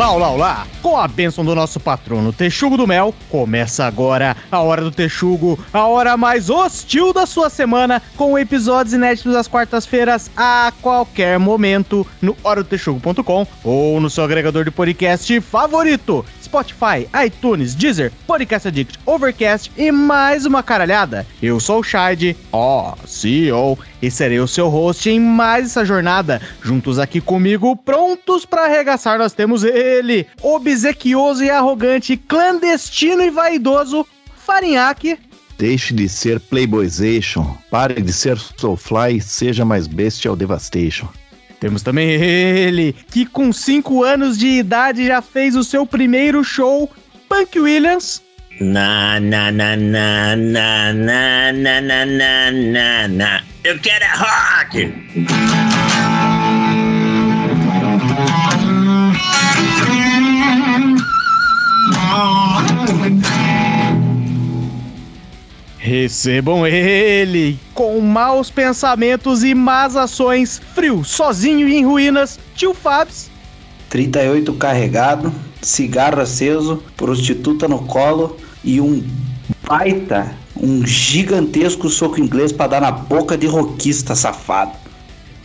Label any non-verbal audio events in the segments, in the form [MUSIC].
Olá, olá, olá! Com a bênção do nosso patrono Texugo do Mel, começa agora a Hora do Texugo, a hora mais hostil da sua semana, com episódios inéditos às quartas-feiras a qualquer momento no horadotexugo.com ou no seu agregador de podcast favorito. Spotify, iTunes, Deezer, Podcast Addict, Overcast e mais uma caralhada. Eu sou o Shide, ó, CEO, e serei o seu host em mais essa jornada. Juntos aqui comigo, prontos para arregaçar, nós temos ele, obsequioso e arrogante, clandestino e vaidoso, Farinhaque. Deixe de ser Playboyzation, pare de ser Soulfly, seja mais Bestial Devastation. Temos também ele, que com 5 anos de idade já fez o seu primeiro show, Punk Williams. Na, na, na, na, na, na, na, na, na, na, na. Eu quero é rock! Recebam ele, com maus pensamentos e más ações, frio, sozinho e em ruínas, tio Fabs. 38 carregado, cigarro aceso, prostituta no colo e um baita, um gigantesco soco inglês para dar na boca de roquista safado.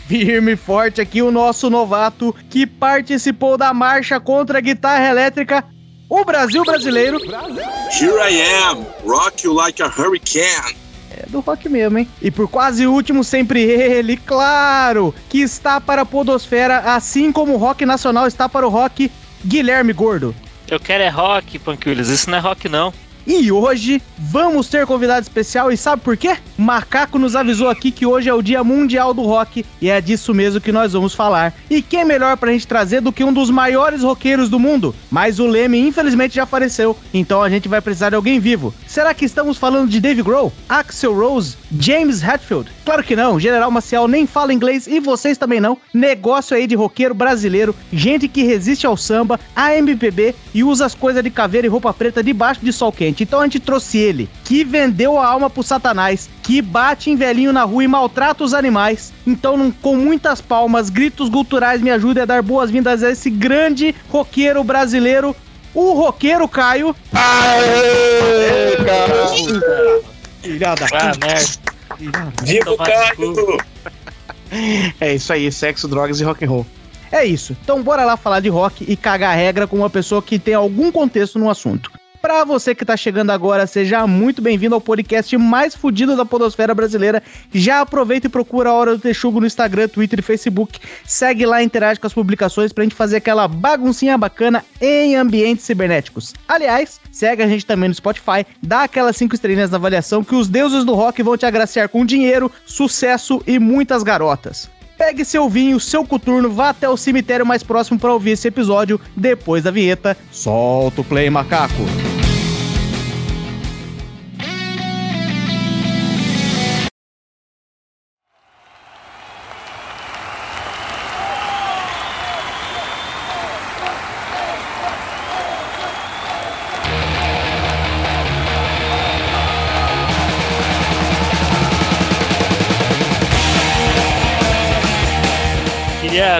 Firme e forte aqui o nosso novato que participou da marcha contra a guitarra elétrica, o Brasil brasileiro. Here I am, rock you like a hurricane. É do rock mesmo, hein? E por quase último, sempre ele, claro, que está para a Podosfera, assim como o rock nacional está para o rock, Guilherme Gordo. Eu quero é rock, Williams. Isso não é rock, não. E hoje vamos ter convidado especial e sabe por quê? Macaco nos avisou aqui que hoje é o Dia Mundial do Rock e é disso mesmo que nós vamos falar. E quem melhor pra gente trazer do que um dos maiores roqueiros do mundo? Mas o Leme infelizmente já faleceu, então a gente vai precisar de alguém vivo. Será que estamos falando de Dave Grohl, Axel Rose, James Hetfield? Claro que não, General Maciel nem fala inglês e vocês também não. Negócio aí de roqueiro brasileiro, gente que resiste ao samba, a MPB e usa as coisas de caveira e roupa preta debaixo de sol quente. Então a gente trouxe ele, que vendeu a alma pro satanás, que bate em velhinho na rua e maltrata os animais. Então, com muitas palmas, gritos guturais, me ajude a dar boas-vindas a esse grande roqueiro brasileiro, o roqueiro Caio. Aê, cara! Filha da Ah. Viva o Caio! É isso aí, sexo, drogas e rock and roll. É isso. Então bora lá falar de rock e cagar a regra com uma pessoa que tem algum contexto no assunto. Pra você que tá chegando agora, seja muito bem-vindo ao podcast mais fudido da podosfera brasileira. Já aproveita e procura a Hora do Texugo no Instagram, Twitter e Facebook. Segue lá interage com as publicações pra gente fazer aquela baguncinha bacana em ambientes cibernéticos. Aliás, segue a gente também no Spotify, dá aquelas cinco estrelinhas na avaliação que os deuses do rock vão te agraciar com dinheiro, sucesso e muitas garotas. Pegue seu vinho, seu coturno, vá até o cemitério mais próximo para ouvir esse episódio. Depois da vinheta, solta o play, macaco.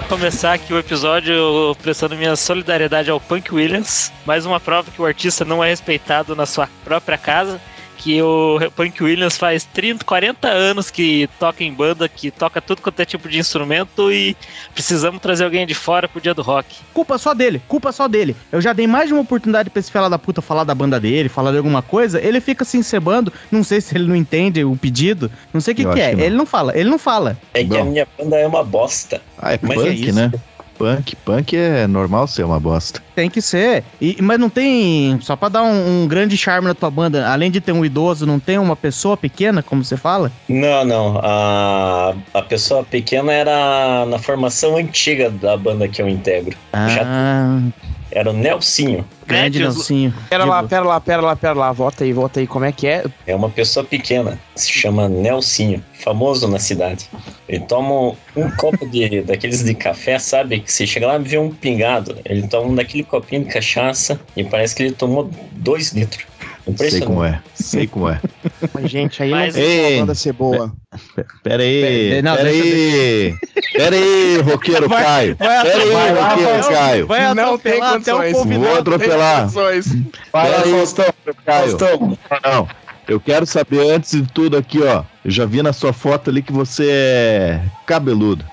Começar aqui o episódio prestando minha solidariedade ao Punk Williams. Mais uma prova que o artista não é respeitado na sua própria casa. Que o Punk Williams faz 30, 40 anos que toca em banda, que toca tudo quanto é tipo de instrumento e precisamos trazer alguém de fora pro dia do rock. Culpa só dele, culpa só dele. Eu já dei mais de uma oportunidade pra esse fela da puta falar da banda dele, falar de alguma coisa. Ele fica se encebando. Não sei se ele não entende o pedido. Não sei o que, que é. que não. ele não fala, ele não fala. É que a Bom. minha banda é uma bosta. Ah, é Mas punk, é isso. né? Punk, punk é normal ser uma bosta. Tem que ser. E, mas não tem. Só pra dar um, um grande charme na tua banda, além de ter um idoso, não tem uma pessoa pequena, como você fala? Não, não. A, a pessoa pequena era na formação antiga da banda que eu integro. Já Ah, era o Nelsinho. grande Nelsinho. Pera lá, pera lá, pera lá, pera lá. Volta aí, volta aí. Como é que é? É uma pessoa pequena. Se chama Nelsinho. Famoso na cidade. Ele toma um copo de, [LAUGHS] daqueles de café, sabe? Que você chega lá e vê um pingado. Ele toma um daquele copinho de cachaça e parece que ele tomou dois litros. Sei como é. Sei como é. Mas, gente, aí Mas- não Ei. uma banda ser boa. Pera aí, pera aí. Pera aí, roqueiro Vai- Caio. vai Pera aí, roqueiro vai- Caio. Vai Não tem atropelar até o condições. Vou atropelar. Condições. Pera aí, Faustão. Caio. Faustão. Não, eu quero saber antes de tudo aqui, ó. Eu já vi na sua foto ali que você é cabeludo.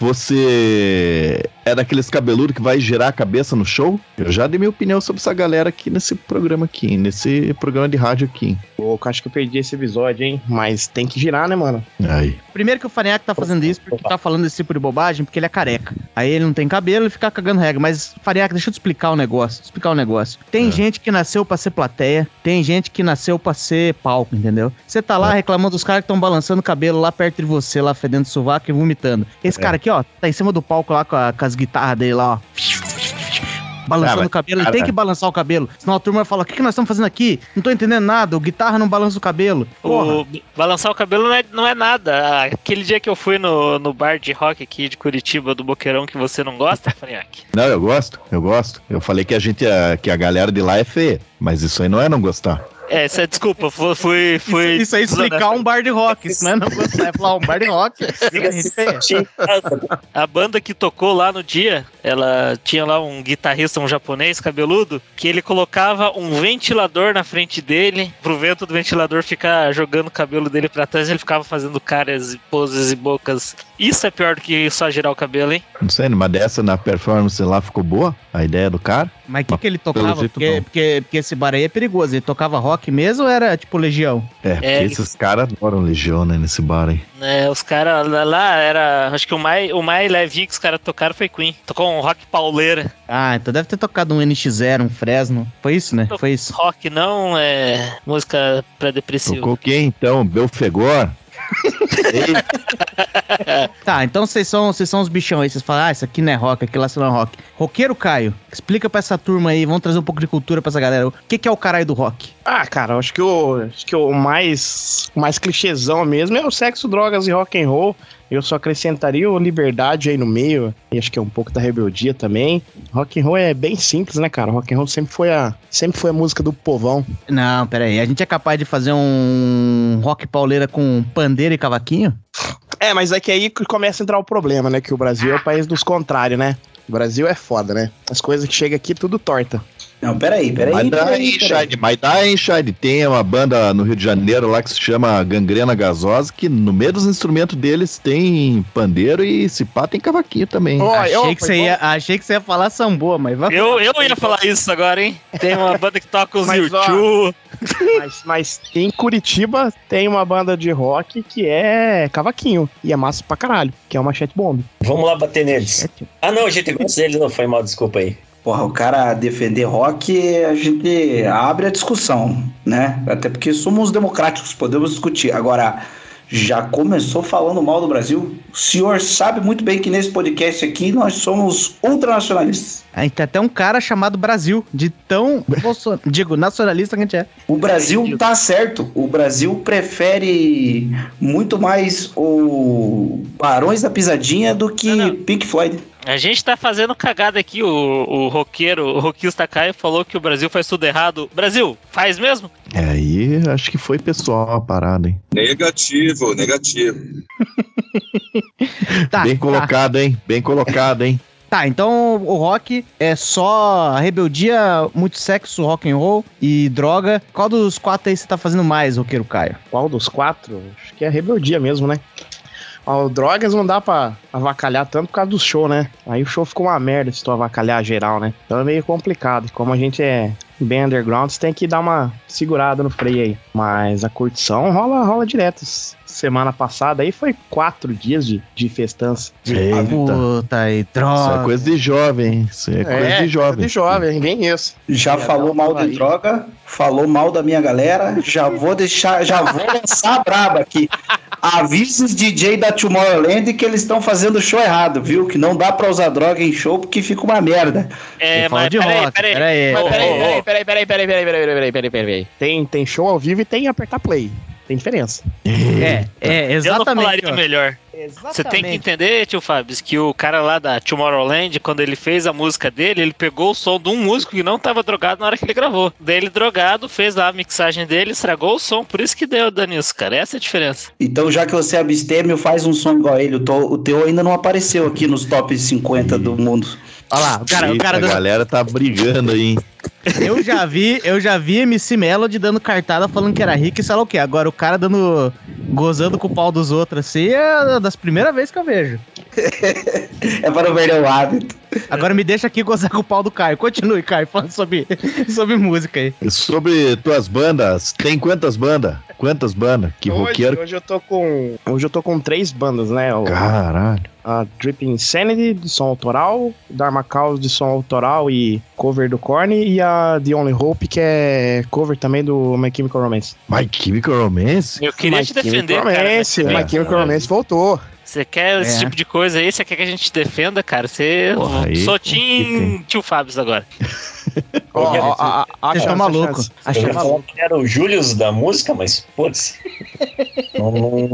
Você é daqueles cabeludos que vai girar a cabeça no show? Eu já dei minha opinião sobre essa galera aqui nesse programa aqui, nesse programa de rádio aqui. Pô, eu acho que eu perdi esse episódio, hein? Mas tem que girar, né, mano? Aí. Primeiro que o Faniac tá fazendo isso porque tá falando esse tipo de bobagem, porque ele é careca. Aí ele não tem cabelo e fica cagando regra. Mas, Faniac, deixa eu te explicar um negócio. Explicar um negócio. Tem É. gente que nasceu pra ser plateia, tem gente que nasceu pra ser palco, entendeu? Você tá lá reclamando dos caras que estão balançando o cabelo lá perto de você, lá fedendo sovaco e vomitando. Esse É. cara aqui, ó, tá em cima do palco lá com, a- com as guitarras dele lá, ó. Balançando Ah, o cabelo, ele cara- tem que balançar o cabelo. Senão a turma vai falar: o que, que nós estamos fazendo aqui? Não tô entendendo nada, o guitarra não balança o cabelo. Porra. O, balançar o cabelo não é, não é nada. Aquele dia que eu fui no, no bar de rock aqui de Curitiba, do Boqueirão, que você não gosta, Faniac? Não, eu gosto, eu gosto. Eu falei que a gente, que a galera de lá é feia, mas isso aí não é não gostar. É, isso é desculpa, fui. fui, fui Isso aí explicar um bar de rock, isso não é não é falar um bar de rock. Passagem, A banda que tocou lá no dia, ela tinha lá um guitarrista, um japonês cabeludo, que ele colocava um ventilador na frente dele, pro vento do ventilador ficar jogando o cabelo dele pra trás, ele ficava fazendo caras, e poses e bocas. Isso é pior do que só girar o cabelo, hein? Não sei, mas dessa na performance lá ficou boa? A ideia do cara? Mas o que, que ele tocava? Porque, não. porque, porque esse bar aí é perigoso. Ele tocava rock mesmo ou era tipo Legião? É, porque É, esses caras adoram Legião, né, nesse bar aí. É, os caras lá, lá era. Acho que o mais, o mais levinho que os caras tocaram foi Queen. Tocou um rock pauleira. Ah, então deve ter tocado um NX0, um Fresno. Foi isso, né? Foi isso. Rock não é música pra depressivo. Tocou quem então? Belfegor? Ei, [LAUGHS] [LAUGHS] Tá, então vocês são, vocês são os bichão aí. Vocês falam, ah, isso aqui não é rock, aquilo lá não é rock. Roqueiro Caio, explica pra essa turma aí, vamos trazer um pouco de cultura pra essa galera. O que, que é o caralho do rock? Ah, cara, eu acho que o, acho que o mais, mais clichêzão mesmo é o sexo, drogas e rock and roll. Eu só acrescentaria o liberdade aí no meio, e acho que é um pouco da rebeldia também. Rock and roll é bem simples, né, cara? Rock and roll sempre foi a, sempre foi a música do povão. Não, pera aí. A gente é capaz de fazer um rock pauleira com pandeiro e cavaquinho? [LAUGHS] É, mas é que aí começa a entrar o problema, né? Que o Brasil é o país dos contrários, né? O Brasil é foda, né? As coisas que chegam aqui tudo torta. Não, peraí, peraí. mas dá, peraí, hein, peraí. Shine? Mas dá, hein, Shine? Tem uma banda no Rio de Janeiro lá que se chama Gangrena Gasosa, que no meio dos instrumentos deles tem pandeiro e se pá tem cavaquinho também. Ó, achei, eu- que você ia, achei que você ia falar samboa, mas vai Eu, eu ia falar isso agora, hein? Tem uma [LAUGHS] banda que toca os Mas, ó, YouTube. Mas, mas em Curitiba tem uma banda de rock que é cavaquinho. E é massa pra caralho, que é o Machete Bomb. Vamos lá bater neles. Ah, não, a gente gosta deles, não foi mal, desculpa aí. Porra, o cara defender rock, a gente abre a discussão, né? Até porque somos democráticos, podemos discutir. Agora, já começou falando mal do Brasil? O senhor sabe muito bem que nesse podcast aqui nós somos ultranacionalistas. Aí tem até um cara chamado Brasil, de tão, [LAUGHS] digo, nacionalista que a gente é. O Brasil tá certo. O Brasil prefere muito mais o Barões da Pisadinha do que Não, não. Pink Floyd. A gente tá fazendo cagada aqui. O, o roqueiro, o roquista Caio falou que o Brasil faz tudo errado. Brasil, faz mesmo? É, aí acho que foi pessoal a parada, hein? Negativo, negativo. Tá, Bem tá. colocado, hein? Bem colocado, hein? Tá, então o rock é só rebeldia, muito sexo, rock and roll e droga. Qual dos quatro aí você tá fazendo mais, roqueiro Caio? Qual dos quatro? Acho que é rebeldia mesmo, né? Ó, o Drogas não dá pra avacalhar tanto por causa do show, né? Aí o show ficou uma merda se tu avacalhar geral, né? Então é meio complicado. Como a gente é bem underground, você tem que dar uma segurada no freio aí. Mas a curtição rola, rola direto. Semana passada aí foi quatro dias de, de festança. Eita. Puta e Isso droga. é coisa de jovem, hein? Isso é coisa de jovem. de jovem, bem isso. Já falou mal de aí. droga, falou mal da minha galera. Já vou deixar, já vou lançar a braba aqui. Avisa os DJ da Tomorrowland que eles estão fazendo show errado, viu? Que não dá pra usar droga em show porque fica uma merda. É, mas peraí, peraí. peraí. Peraí, peraí, peraí, peraí, peraí, peraí, peraí, peraí, peraí, peraí. Tem, tem show ao vivo e tem apertar play. Tem diferença. É, é, Eu não exatamente. falaria ó. melhor. Você tem que entender, tio Fábio, que o cara lá da Tomorrowland, quando ele fez a música dele, ele pegou o som de um músico que não tava drogado na hora que ele gravou. Daí ele drogado, fez lá a mixagem dele, estragou o som, por isso que deu dano nisso, cara. Essa é a diferença. Então, já que você é abstêmio, faz um som igual a ele. O teu ainda não apareceu aqui nos top 50 do mundo. Olha lá, o cara, o Eita, cara a dando- galera tá brigando aí, hein? eu já vi, eu já vi MC Melody dando cartada falando que era rico e sei lá o quê. Agora o cara dando gozando com o pau dos outros assim é das primeiras vezes que eu vejo. [LAUGHS] É para não perder o hábito. Agora me deixa aqui gozar com o pau do Caio. Continue, Caio, falando sobre, sobre música aí. Sobre tuas bandas, tem quantas bandas? Quantas bandas? Que hoje, roqueiro. hoje eu tô com. Hoje eu tô com três bandas, né? O, Caralho. a Drip Insanity de som autoral, Dharma Chaos de som autoral e cover do Korn, e a The Only Hope, que é cover também do My Chemical Romance. My Chemical Romance? Eu queria My te defender, Chemical cara. Romance, mas My Chemical Romance voltou. Você quer esse É. tipo de coisa aí? Você quer que a gente defenda, cara? Você. Porra, Team hein? Tio Fábio agora. [LAUGHS] [LAUGHS] Ó, ó, a- a- Vocês acha- estão acha maluco. maluco. que era o Július da música, mas putz. [LAUGHS] não, não,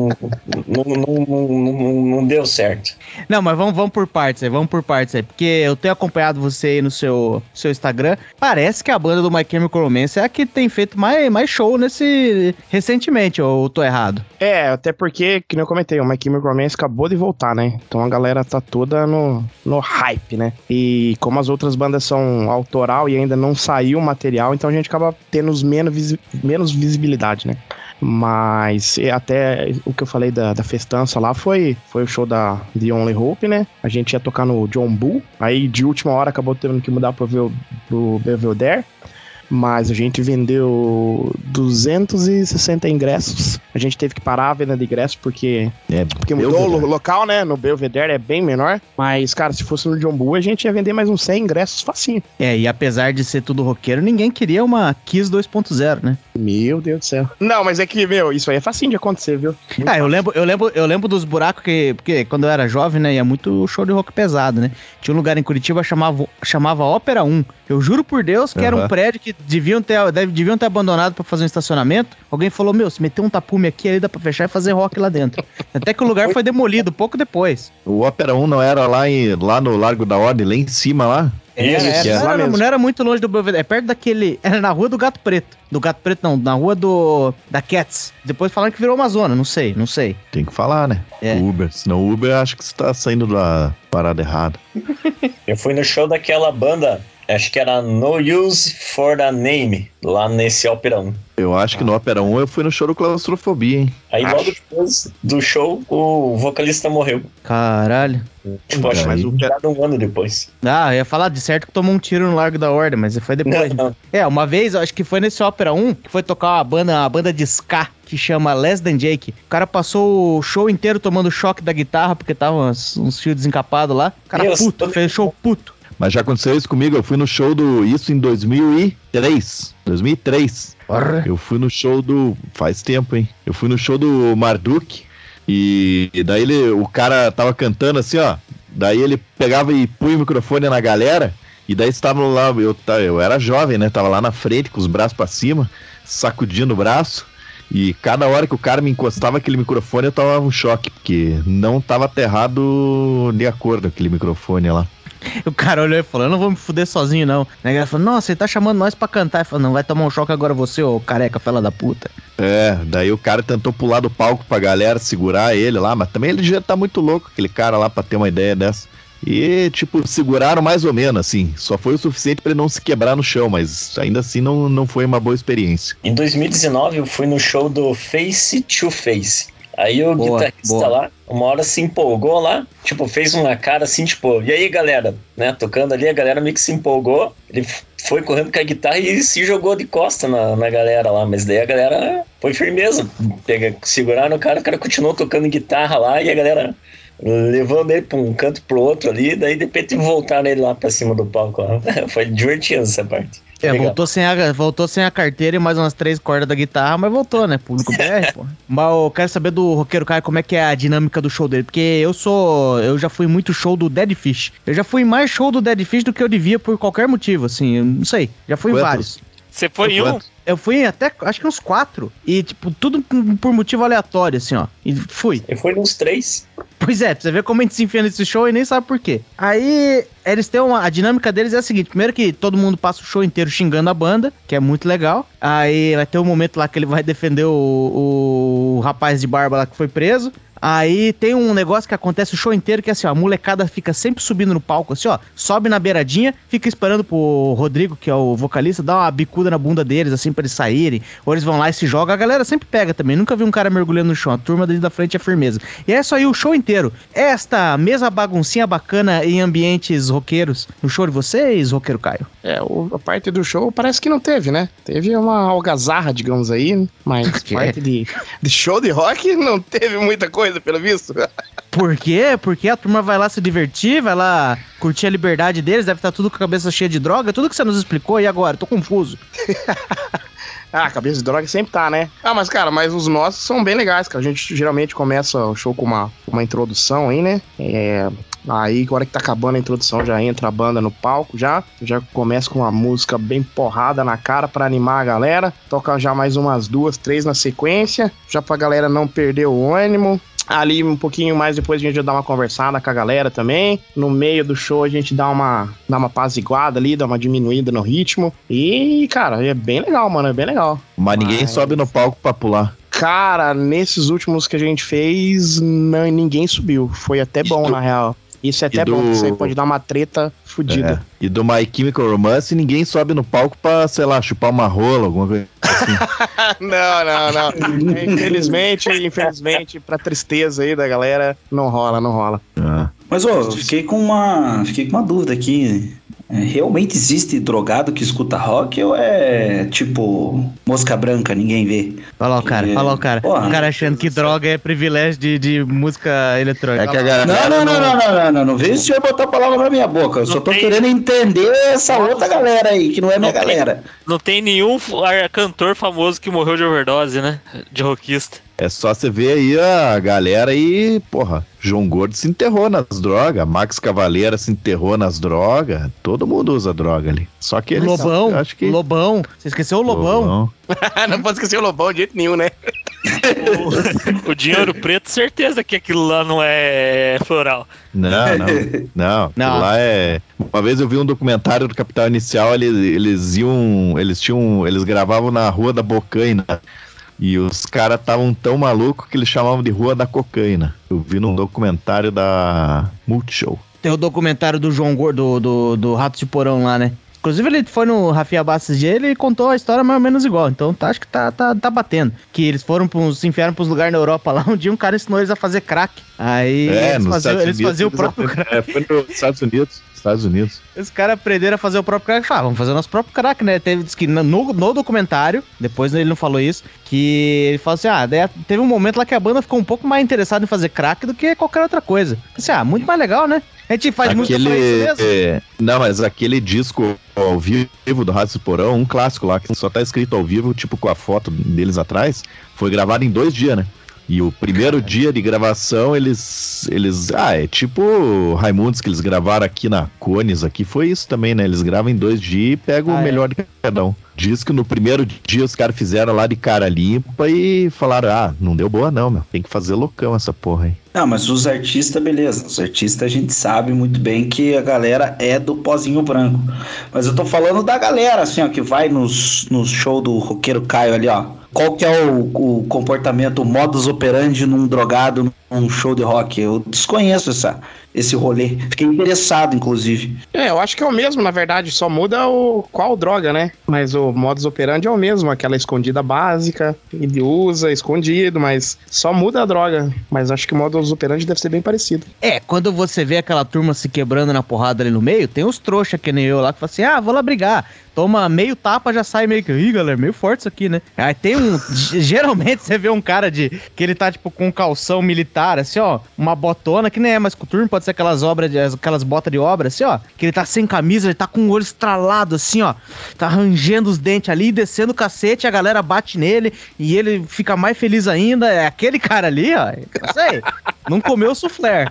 não, não, não, não deu certo. Não, mas vamos, vamos por partes aí, vamos por partes aí. Porque eu tenho acompanhado você aí no seu, seu Instagram. Parece que a banda do My Chemical Romance é a que tem feito mais, mais show nesse. recentemente, ou tô errado? É, até porque, que nem eu comentei, o My Chemical Romance acabou de voltar, né? Então a galera tá toda no, no hype, né? E como as outras bandas são autoral e ainda não saiu o material, então a gente acaba tendo os menos, menos visibilidade, né? Mas até o que eu falei da, da festança lá foi, foi o show da The Only Hope, né? A gente ia tocar no John Bull, aí de última hora acabou tendo que mudar pro, pro Belvedere. Mas a gente vendeu 260 ingressos. A gente teve que parar a venda de ingressos porque, É, porque mudou o Belvedere. local, né? No Belvedere é bem menor. Mas, cara, se fosse no John Bull, a gente ia vender mais uns 100 ingressos facinho. É, e apesar de ser tudo roqueiro, ninguém queria uma Kiss 2.0, né? Meu Deus do céu. Não, mas é que, meu, isso aí é facinho de acontecer, viu? Ah, eu lembro, eu lembro, eu lembro dos buracos que. Porque quando eu era jovem, né, ia muito show de rock pesado, né? Tinha um lugar em Curitiba chamava, chamava Ópera 1. Eu juro por Deus que era um prédio que deviam ter, deve- deviam ter abandonado pra fazer um estacionamento. Alguém falou: Meu, se meter um tapume aqui, aí dá pra fechar e fazer rock lá dentro. [LAUGHS] Até que o lugar foi demolido pouco depois. O Ópera 1 não era lá, em, lá no Largo da Ordem, lá em cima lá? É, Isso, né? que é. não, era, mesmo. não era muito longe do Belvedere, é perto daquele. Era na rua do Gato Preto. Do Gato Preto, não, na rua do. da Cats. Depois falaram que virou uma zona, não sei, não sei. Tem que falar, né? É. O Uber. Senão o Uber acho que você tá saindo da parada errada. [LAUGHS] Eu fui no show daquela banda, acho que era No Use for the Name, lá nesse Ópera 1. Eu acho que no Ópera 1 eu fui no show do Claustrofobia, hein? Aí Acho. logo depois do show, o vocalista morreu. Caralho. Tipo, acho que o- já um ano depois. Ah, eu ia falar de certo que tomou um tiro no Largo da Ordem, mas foi depois. Não, não. É, uma vez, eu acho que foi nesse Ópera 1, que foi tocar uma banda, uma banda de ska, que chama Less Than Jake. O cara passou o show inteiro tomando choque da guitarra, porque tava uns, uns fios desencapados lá. O cara Meu, puto, fez show puto. Mas já aconteceu isso comigo. Eu fui no show do. Isso em 2003. 2003. Eu fui no show do. Faz tempo, hein? Eu fui no show do Marduk. E, daí ele, o cara tava cantando assim, ó. Daí ele pegava e punha o microfone na galera. E daí estavam lá, eu, eu era jovem, né? Tava lá na frente com os braços pra cima, sacudindo o braço. E cada hora que o cara me encostava aquele microfone, eu tava um choque, porque não tava aterrado de acordo aquele microfone lá. [LAUGHS] O cara olhou e falou: Eu não vou me fuder sozinho, não. Aí ele falou: Nossa, ele tá chamando nós pra cantar. Ele falou: Não, vai tomar um choque agora você, ô careca, fela da puta. É, daí o cara tentou pular do palco pra galera segurar ele lá, mas também ele já tá muito louco, aquele cara lá, pra ter uma ideia dessa. E, tipo, seguraram mais ou menos, assim. Só foi o suficiente pra ele não se quebrar no chão, mas ainda assim não, não foi uma boa experiência. Em 2019 eu fui no show do Face to Face. Aí o Boa, guitarrista boa. lá, uma hora se empolgou lá, tipo, fez uma cara assim, tipo, e aí galera, né, tocando ali, a galera meio que se empolgou, ele foi correndo com a guitarra e se jogou de costa na, na galera lá, mas daí a galera foi firmeza, pega, seguraram o cara, o cara continuou tocando guitarra lá e a galera levando ele pra um canto pro outro ali, daí de repente voltaram ele lá pra cima do palco lá. [LAUGHS] foi divertido essa parte. É, Legal. voltou sem, a, voltou sem a carteira e mais umas três cordas da guitarra, mas voltou, né? Público [LAUGHS] BR, pô. Mas eu quero saber do Roqueiro Caio como é que é a dinâmica do show dele. Porque eu sou. Eu já fui muito show do Dead Fish. Eu já fui mais show do Dead Fish do que eu devia por qualquer motivo, assim. eu Não sei. Já fui em Quantos? vários. Você foi em um? Eu fui até, acho que uns quatro. E, tipo, tudo por motivo aleatório, assim, ó. E fui. Eu fui nos três. Pois é, pra você ver como a gente se enfia nesse show e nem sabe por quê. Aí, eles têm uma. A dinâmica deles é a seguinte: primeiro que todo mundo passa o show inteiro xingando a banda, que é muito legal. Aí vai ter um momento lá que ele vai defender o, o rapaz de barba lá que foi preso. Aí tem um negócio que acontece o show inteiro, que é assim, ó, a molecada fica sempre subindo no palco, assim, ó, sobe na beiradinha, fica esperando pro Rodrigo, que é o vocalista, dar uma bicuda na bunda deles, assim, pra eles saírem, ou eles vão lá e se jogam. A galera sempre pega também, nunca vi um cara mergulhando no chão, a turma dali da frente é firmeza. E é isso aí o show inteiro. Esta mesma baguncinha bacana em ambientes roqueiros, no show de vocês, roqueiro Caio? É, o- a parte do show parece que não teve, né? Teve uma algazarra, digamos aí, mas [LAUGHS] parte de, de show de rock não teve muita coisa, pelo visto. [LAUGHS] Por quê? Porque a turma vai lá se divertir, vai lá curtir a liberdade deles, deve estar tudo com a cabeça cheia de droga, tudo que você nos explicou, e agora? Tô confuso. [LAUGHS] Ah, cabeça de droga sempre tá, né? Ah, mas cara, mas os nossos são bem legais, cara. A gente geralmente começa o show com uma, uma introdução aí, né? É, aí, agora que tá acabando a introdução, já entra a banda no palco já. Já começa com uma música bem porrada na cara pra animar a galera. Toca já mais umas duas, três na sequência, já pra galera não perder o ânimo. Ali, um pouquinho mais depois, a gente já dá uma conversada com a galera também. No meio do show, a gente dá uma, dá uma paziguada ali, dá uma diminuída no ritmo. E, cara, é bem legal, mano, é bem legal. Mas ninguém Mas- sobe no palco pra pular. Cara, nesses últimos que a gente fez, não, ninguém subiu. Foi até bom, na real. Isso é e até do- bom, porque isso aí pode dar uma treta fodida. É. E do My Chemical Romance, ninguém sobe no palco pra, sei lá, chupar uma rola, alguma coisa. [LAUGHS] não, não, não. Infelizmente, infelizmente, pra tristeza aí da galera, não rola, não rola. Ah. Mas, ô, fiquei com uma. Fiquei com uma dúvida aqui. É, realmente existe drogado que escuta rock ou é tipo mosca branca, ninguém vê? Olha lá o cara, olha lá o cara. Porra. o cara achando que droga é privilégio de, de música eletrônica. É. Não, não, não, não, não, não, não, não veio o senhor botar a palavra na minha boca. Eu só Não tô tem- querendo entender essa outra galera aí, que não é minha Não tem- galera. Não tem nenhum cantor famoso que morreu de overdose, né? De rockista. É só você ver aí a galera aí, porra. João Gordo se enterrou nas drogas, Max Cavaleira se enterrou nas drogas. Todo mundo usa droga ali. Só que eles. Lobão, eu acho que. Lobão. Você esqueceu o Lobão? [LAUGHS] não pode esquecer o Lobão de jeito nenhum, né? O dinheiro preto, certeza que aquilo lá não é floral. Não, não, não. Não. Lá é. Uma vez eu vi um documentário do Capital Inicial, eles, eles iam. Eles tinham. Eles gravavam na Rua da Bocaina. E os caras estavam tão malucos que eles chamavam de Rua da Cocaína. Eu vi num documentário da Multishow. Tem o documentário do João Gordo, do, do, do Rato de Porão lá, né? Inclusive, ele foi no Rafinha Bastos dia ele contou a história mais ou menos igual. Então, tá, acho que tá, tá, tá batendo. Que eles foram pros, se enfiaram pros lugares na Europa lá. [LAUGHS] Um dia um cara ensinou eles a fazer crack. Aí é, eles, faziam, eles Unidos. faziam o próprio aprenderam- crack. É, foi nos Estados Unidos. Estados Unidos. Os caras aprenderam a fazer o próprio crack. Falaram, vamos fazer o nosso próprio crack, né? Teve, diz que no, no documentário, depois ele não falou isso, que ele falou assim: ah, daí teve um momento lá que a banda ficou um pouco mais interessada em fazer crack do que qualquer outra coisa. Assim, ah, muito mais legal, né? A gente faz música pra isso mesmo. é, não, mas aquele disco ao vivo do Rádio Porão, um clássico lá, que só tá escrito ao vivo, tipo com a foto deles atrás, foi gravado em dois dias, né? E o primeiro dia de gravação, eles. eles ah, é tipo Raimundos que eles gravaram aqui na Cones, aqui foi isso também, né? Eles gravam em dois dias e pegam Ah, o é? melhor de cada um. Diz que no primeiro dia os caras fizeram lá de cara limpa e falaram: ah, não deu boa não, meu. Tem que fazer loucão essa porra aí. Não, mas os artistas, beleza. Os artistas a gente sabe muito bem que a galera é do pozinho branco. Mas eu tô falando da galera, assim, ó, que vai nos, nos show do roqueiro Caio ali, ó. Qual que é o, o comportamento, o modus operandi num drogado num show de rock? Eu desconheço essa, esse rolê. Fiquei interessado, inclusive. É, eu acho que é o mesmo, na verdade, só muda o qual droga, né? Mas o modus operandi é o mesmo, aquela escondida básica, ele usa escondido, mas só muda a droga. Mas acho que o modus operandi deve ser bem parecido. É, quando você vê aquela turma se quebrando na porrada ali no meio, tem os trouxa que nem eu lá que fala assim: ah, vou lá brigar. Toma meio tapa, já sai meio que. Ih, galera, meio forte isso aqui, né? Aí tem um. [LAUGHS] geralmente você vê um cara de. que ele tá, tipo, com um calção militar, assim, ó. Uma botona, que nem é mais coturno, pode ser aquelas obras, de, aquelas botas de obra, assim, ó. Que ele tá sem camisa, ele tá com o olho estralado, assim, ó. Tá rangendo os dentes ali, descendo o cacete, a galera bate nele e ele fica mais feliz ainda. É aquele cara ali, ó. Eu sei. Não comeu o soufflé.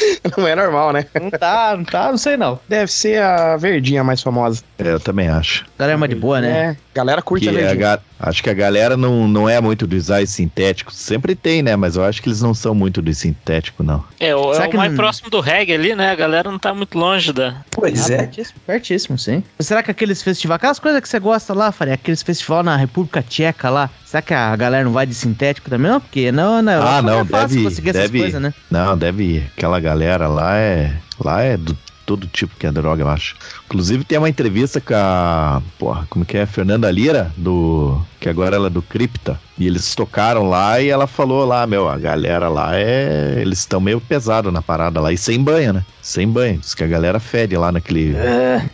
[LAUGHS] Não é normal, né? Não tá, não tá, não sei não. Deve ser a verdinha mais famosa. É, eu também acho. Galera é mais de boa, né? É, galera curte Que a a, verdinha. ga- Acho que a galera não, não é muito do design sintético. Sempre tem, né? Mas eu acho que eles não são muito do sintético, não. É, o, é Será o que mais não- próximo do reggae ali, né? A galera não tá muito longe da. Pois Ah, é. Pertíssimo, pertíssimo, sim. Será que aqueles festivais, aquelas coisas que você gosta lá, Faria, aqueles festivais na República Tcheca lá, será que a galera não vai de sintético também? Não, porque não, não. Ah, não, é fácil deve- conseguir essas deve- coisas, né? Não, deve ir. Aquela galera lá é. Lá é do todo tipo que é droga, eu acho. Inclusive tem uma entrevista com a. Porra, como que é? Fernanda Lira, do. Que agora ela é do Cripta. E eles tocaram lá e ela falou lá, meu, a galera lá é. Eles estão meio pesado na parada lá. E sem banho, né? Sem banho. Diz que a galera fede lá naquele.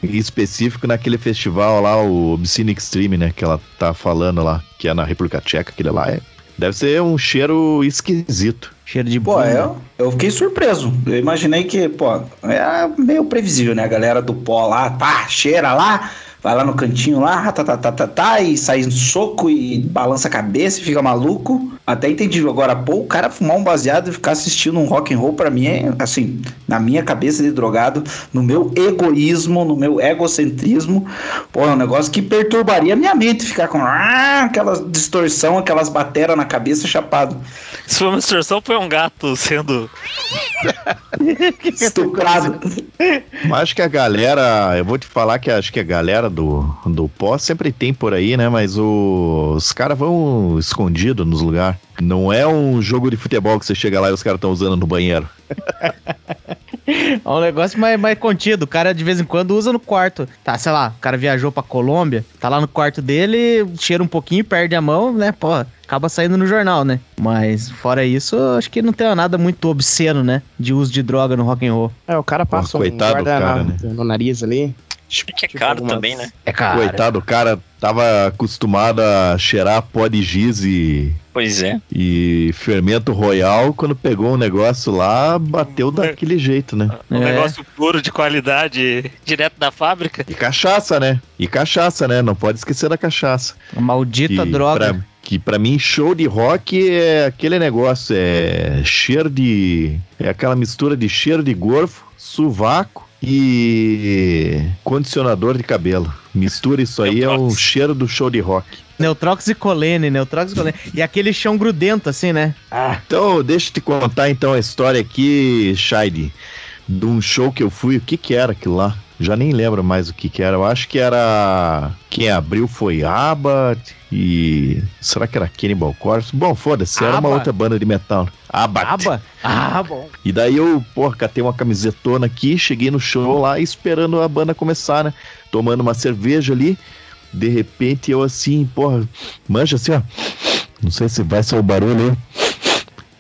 Em específico naquele festival lá, o Obscene Extreme, né? Que ela tá falando lá, que é na República Tcheca, aquele lá é. Deve ser um cheiro esquisito. Cheiro de Pô, eu, eu fiquei surpreso. Eu imaginei que, pô, é meio previsível, né? A galera do pó lá, tá, cheira lá, vai lá no cantinho lá, tá, tá, tá, tá, tá, e sai em soco e balança a cabeça e fica maluco. Até entendi. Agora, pô, o cara fumar um baseado e ficar assistindo um rock and roll, pra mim é, assim, na minha cabeça de drogado, no meu egoísmo, no meu egocentrismo, pô, é um negócio que perturbaria a minha mente, ficar com ah, aquela distorção, aquelas bateras na cabeça chapado. Se for uma distorção, foi um gato sendo. [LAUGHS] Estuprado. Mas acho que a galera, eu vou te falar que acho que a galera do, do pó sempre tem por aí, né? Mas o- os caras vão escondido nos lugares. Não é um jogo de futebol que você chega lá e os caras estão usando no banheiro. [LAUGHS] É um negócio mais, mais contido. O cara de vez em quando usa no quarto. Tá, sei lá, o cara viajou pra Colômbia, tá lá no quarto dele, cheira um pouquinho, perde a mão, né? Pô, acaba saindo no jornal, né? Mas fora isso, acho que não tem nada muito obsceno, né? De uso de droga no rock and roll. É, o cara passa um coitado do guarda cara, na- né? no nariz ali. Que é Tipo caro algumas- também, né? É cara. Coitado, o cara tava acostumado a cheirar pó de giz e, Pois é. e fermento royal. Quando pegou um negócio lá, bateu daquele jeito, né? Um É. negócio puro de qualidade direto da fábrica. E cachaça, né? E cachaça, né? Não pode esquecer da cachaça. A maldita que droga. Pra, que pra mim, show de rock é aquele negócio, é cheiro de. É aquela mistura de cheiro de gorfo, sovaco e condicionador de cabelo. Mistura isso aí, é o cheiro do show de rock. Neutrox e colene, Neutrox e colene. E aquele chão grudento, assim, né? Então, deixa eu te contar então a história aqui, Shide, de um show que eu fui. O que que era aquilo lá? Já nem lembro mais o que que era. Eu acho que era... Quem abriu foi ABBA e... Será que era Cannibal Corpse? Bom, foda-se, era uma outra banda de metal. ABBA. Aba? Ah, bom. E daí eu, porra, catei uma camisetona aqui, cheguei no show lá esperando a banda começar, né? Tomando uma cerveja ali. De repente eu assim, porra, manja assim, ó. Não sei se vai ser o barulho aí.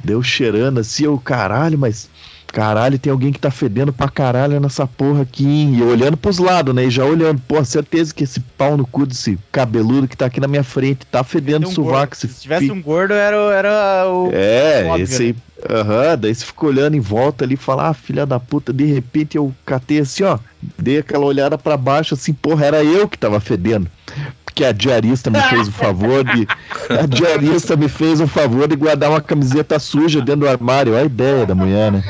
Deu cheirando assim, eu, caralho, mas. Caralho, tem alguém que tá fedendo pra caralho nessa porra aqui. hein? E olhando pros lados, né? E já olhando, pô, certeza que esse pau no cu desse cabeludo que tá aqui na minha frente tá fedendo um sovaco. Se tivesse um gordo, era, o- era o. é, Óbvio, esse aí. Aham, daí você ficou olhando em volta ali e fala, ah, filha da puta, de repente eu catei assim, ó, dei aquela olhada pra baixo, assim, porra, era eu que tava fedendo. Porque a diarista me fez o favor de. A diarista me fez o favor de guardar uma camiseta suja dentro do armário. Olha a ideia da mulher, né?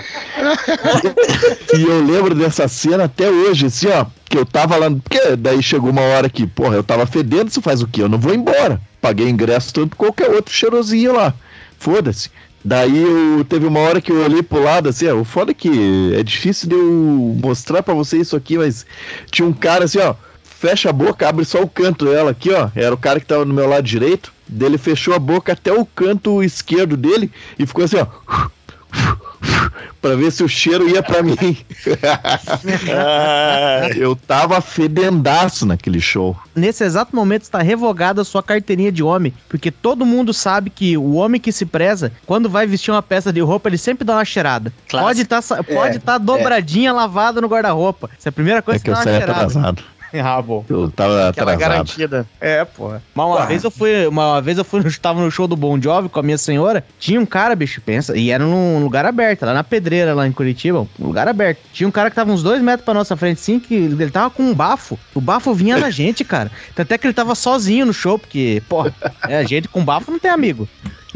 E eu lembro dessa cena até hoje, assim, ó. Que eu tava lá. Porque daí chegou uma hora que, porra, eu tava fedendo, você faz o quê? Eu não vou embora. Paguei ingresso todo qualquer outro cheirosinho lá. Foda-se. Daí eu, teve uma hora que eu olhei pro lado, assim, ó, o foda é que é difícil de eu mostrar pra você isso aqui, mas tinha um cara assim, ó, fecha a boca, abre só o canto dela aqui, ó, era o cara que tava no meu lado direito, dele fechou a boca até o canto esquerdo dele e ficou assim, ó, pra ver se o cheiro ia pra mim. [LAUGHS] eu tava fedendaço naquele show. Nesse exato momento está revogada a sua carteirinha de homem, porque todo mundo sabe que o homem que se preza, quando vai vestir uma peça de roupa, ele sempre dá uma cheirada. Clássico. Pode estar pode tá dobradinha lavada no guarda-roupa. Essa é a primeira coisa É que eu dá uma saí cheirada. atrasado. [LAUGHS] Ah, bom. Eu tava Aquela atrasado. garantida. É, pô. Mas uma Ah. vez eu fui, uma vez eu fui, no- tava no show do Bon Jovi com a minha senhora, tinha um cara, bicho, pensa, e era num lugar aberto, lá na Pedreira, lá em Curitiba, um lugar aberto. Tinha um cara que tava uns dois metros pra nossa frente, assim, que ele tava com um bafo. O bafo vinha na [LAUGHS] gente, cara. Tanto é que ele tava sozinho no show, porque, porra, é, gente com bafo não tem amigo.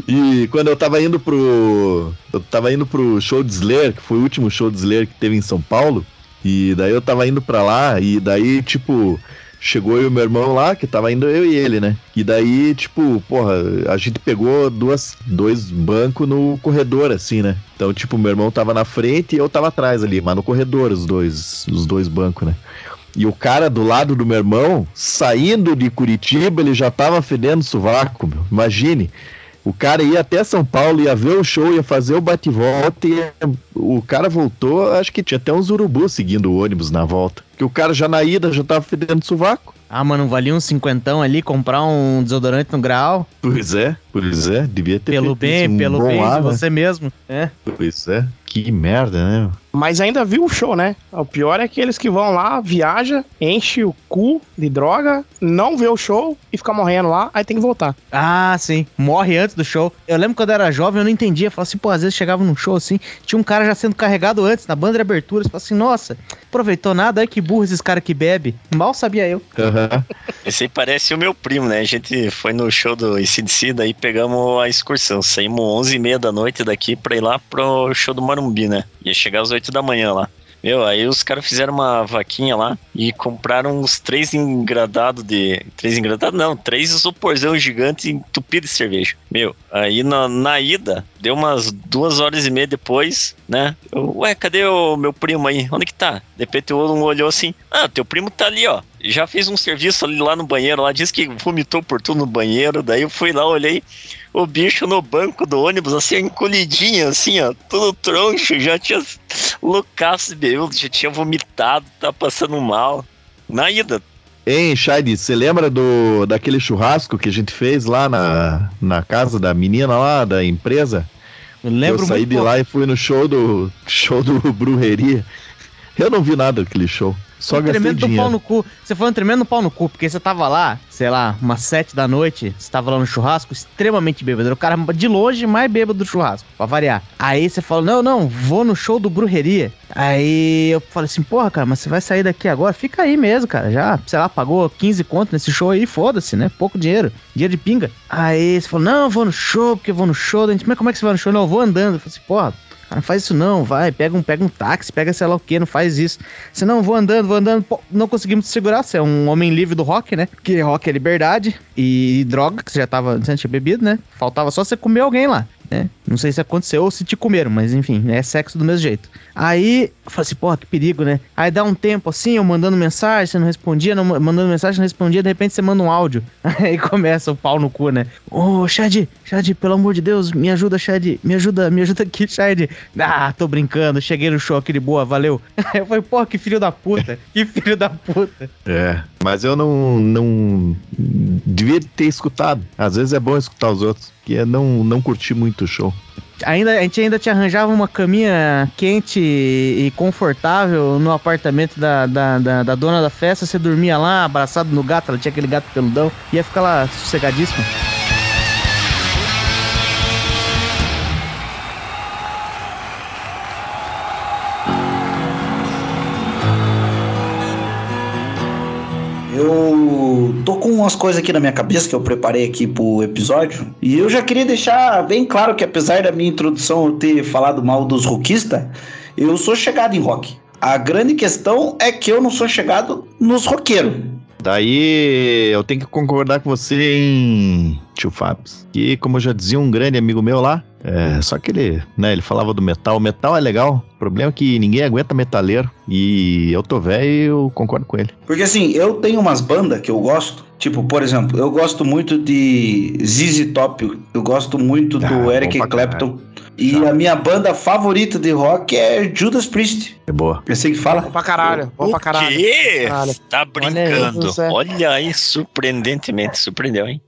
E quando eu tava indo pro. Eu tava indo pro show de Slayer, que foi o último show de Slayer que teve em São Paulo. E daí eu tava indo pra lá, e daí, tipo, chegou eu e o meu irmão lá, que tava indo eu e ele, né? E daí, tipo, porra, a gente pegou duas, dois bancos no corredor, assim, né? Então, tipo, meu irmão tava na frente e eu tava atrás ali, mas no corredor os dois, os dois bancos, né? E o cara do lado do meu irmão, saindo de Curitiba, ele já tava fedendo sovaco, meu. Imagine. O cara ia até São Paulo, ia ver o show, ia fazer o bate-volta e o cara voltou, acho que tinha até uns urubus seguindo o ônibus na volta. Que o cara já na ida já tava fedendo sovaco. Ah, mano, valia uns cinquentão ali, comprar um desodorante no grau. Pois é, pois é, devia ter Pelo feito bem, isso, um pelo bem ar, de né? você mesmo. É. Pois é, que merda, né? Mas ainda viu o show, né? O pior é aqueles que vão lá, viaja, enche o cu de droga, não vê o show e fica morrendo lá, aí tem que voltar. Ah, sim. Morre antes do show. Eu lembro quando eu era jovem, eu não entendia. Eu falava assim, pô, às vezes chegava num show assim, tinha um cara já sendo carregado antes, na banda de abertura. Você fala assim, nossa, aproveitou nada, ai que burro esses caras que bebe. Mal sabia eu. [LAUGHS] Esse aí parece o meu primo, né? A gente foi no show do ICDC, daí pegamos a excursão. Saímos 11h30 da noite daqui pra ir lá pro show do Marumbi, né? Ia chegar às 8 da manhã lá. Meu, aí os caras fizeram uma vaquinha lá e compraram uns três engradados de. Três engradados? Não, três isoporzão gigantes entupidos de cerveja. Meu, aí na, na ida, deu umas duas horas e meia depois, né? Eu, Ué, cadê o meu primo aí? Onde que tá? De repente o olhou assim: Ah, teu primo tá ali, ó. Já fez um serviço ali lá no banheiro, lá disse que vomitou por tudo no banheiro. Daí eu fui lá, olhei o bicho no banco do ônibus, assim, encolhidinho, assim, ó, todo troncho, já tinha loucaço de bêbado, já tinha vomitado, tá passando mal. Na ida. Hein, Shade, você lembra do daquele churrasco que a gente fez lá na, na casa da menina lá, da empresa? Eu lembro eu saí muito de pouco. lá e fui no show do show do [LAUGHS] Brujeria. Eu não vi nada daquele show. Só Um tremendo do pau no cu. Você foi um tremendo pau no cu, porque você tava lá, sei lá, umas sete da noite, você tava lá no churrasco, extremamente bêbado. Era o cara de longe mais bêbado do churrasco, pra variar. Aí você falou, não, não, vou no show do Brujeria. Aí eu falei assim, porra, cara, mas você vai sair daqui agora? Fica aí mesmo, cara. Já, sei lá, pagou 15 conto nesse show aí, foda-se, né? Pouco dinheiro, dinheiro de pinga. Aí você falou, não, vou no show, porque eu vou no show. Mas como é que você vai no show? Não, eu vou andando. Eu falei assim, porra, Cara, não faz isso não, vai, pega um, pega um táxi, pega sei lá o que, não faz isso. Você não, vou andando, vou andando, pô, não conseguimos te segurar, você é um homem livre do rock, né? Porque rock é liberdade e droga, que você já tava, você tinha bebido, né? Faltava só você comer alguém lá, né? Não sei se aconteceu ou se te comeram, mas enfim, é sexo do mesmo jeito. Aí, eu falei assim, porra, que perigo, né? Aí dá um tempo assim, eu mandando mensagem, você não respondia, não, mandando mensagem, não respondia, de repente você manda um áudio. [LAUGHS] Aí começa o pau no cu, né? Ô, Chad, Chad, pelo amor de Deus, me ajuda, Chad, me ajuda, me ajuda aqui, Chad. Ah, tô brincando, cheguei no show aqui de boa, valeu. Aí [LAUGHS] eu falei, porra, que filho da puta, [LAUGHS] que filho da puta. É, mas eu não, não devia ter escutado. Às vezes é bom escutar os outros, que eu não, não curti muito o show. Ainda, a gente ainda te arranjava uma caminha quente e confortável no apartamento da, da, da, da dona da festa. Você dormia lá, abraçado no gato, ela tinha aquele gato peludão, ia ficar lá sossegadíssimo. Eu tô com umas coisas aqui na minha cabeça que eu preparei aqui pro episódio. E eu já queria deixar bem claro que apesar da minha introdução eu ter falado mal dos rockistas, eu sou chegado em rock. A grande questão é que eu não sou chegado nos roqueiros. Daí eu tenho que concordar com você em tio Fábio. Que, como eu já dizia um grande amigo meu lá, é, só que ele, né, ele falava do metal. O metal é legal, o problema é que ninguém aguenta metaleiro. E eu tô velho e eu concordo com ele. Porque assim, eu tenho umas bandas que eu gosto. Tipo, por exemplo, eu gosto muito de ZZ Top. Eu gosto muito do Ah, bom Eric Clapton. E a minha banda favorita de rock é Judas Priest. É boa. Pensei que fala. Bom pra caralho, bom o pra caralho. quê? Caralho. Tá Olha aí, brincando. Olha aí, surpreendentemente, surpreendeu, hein?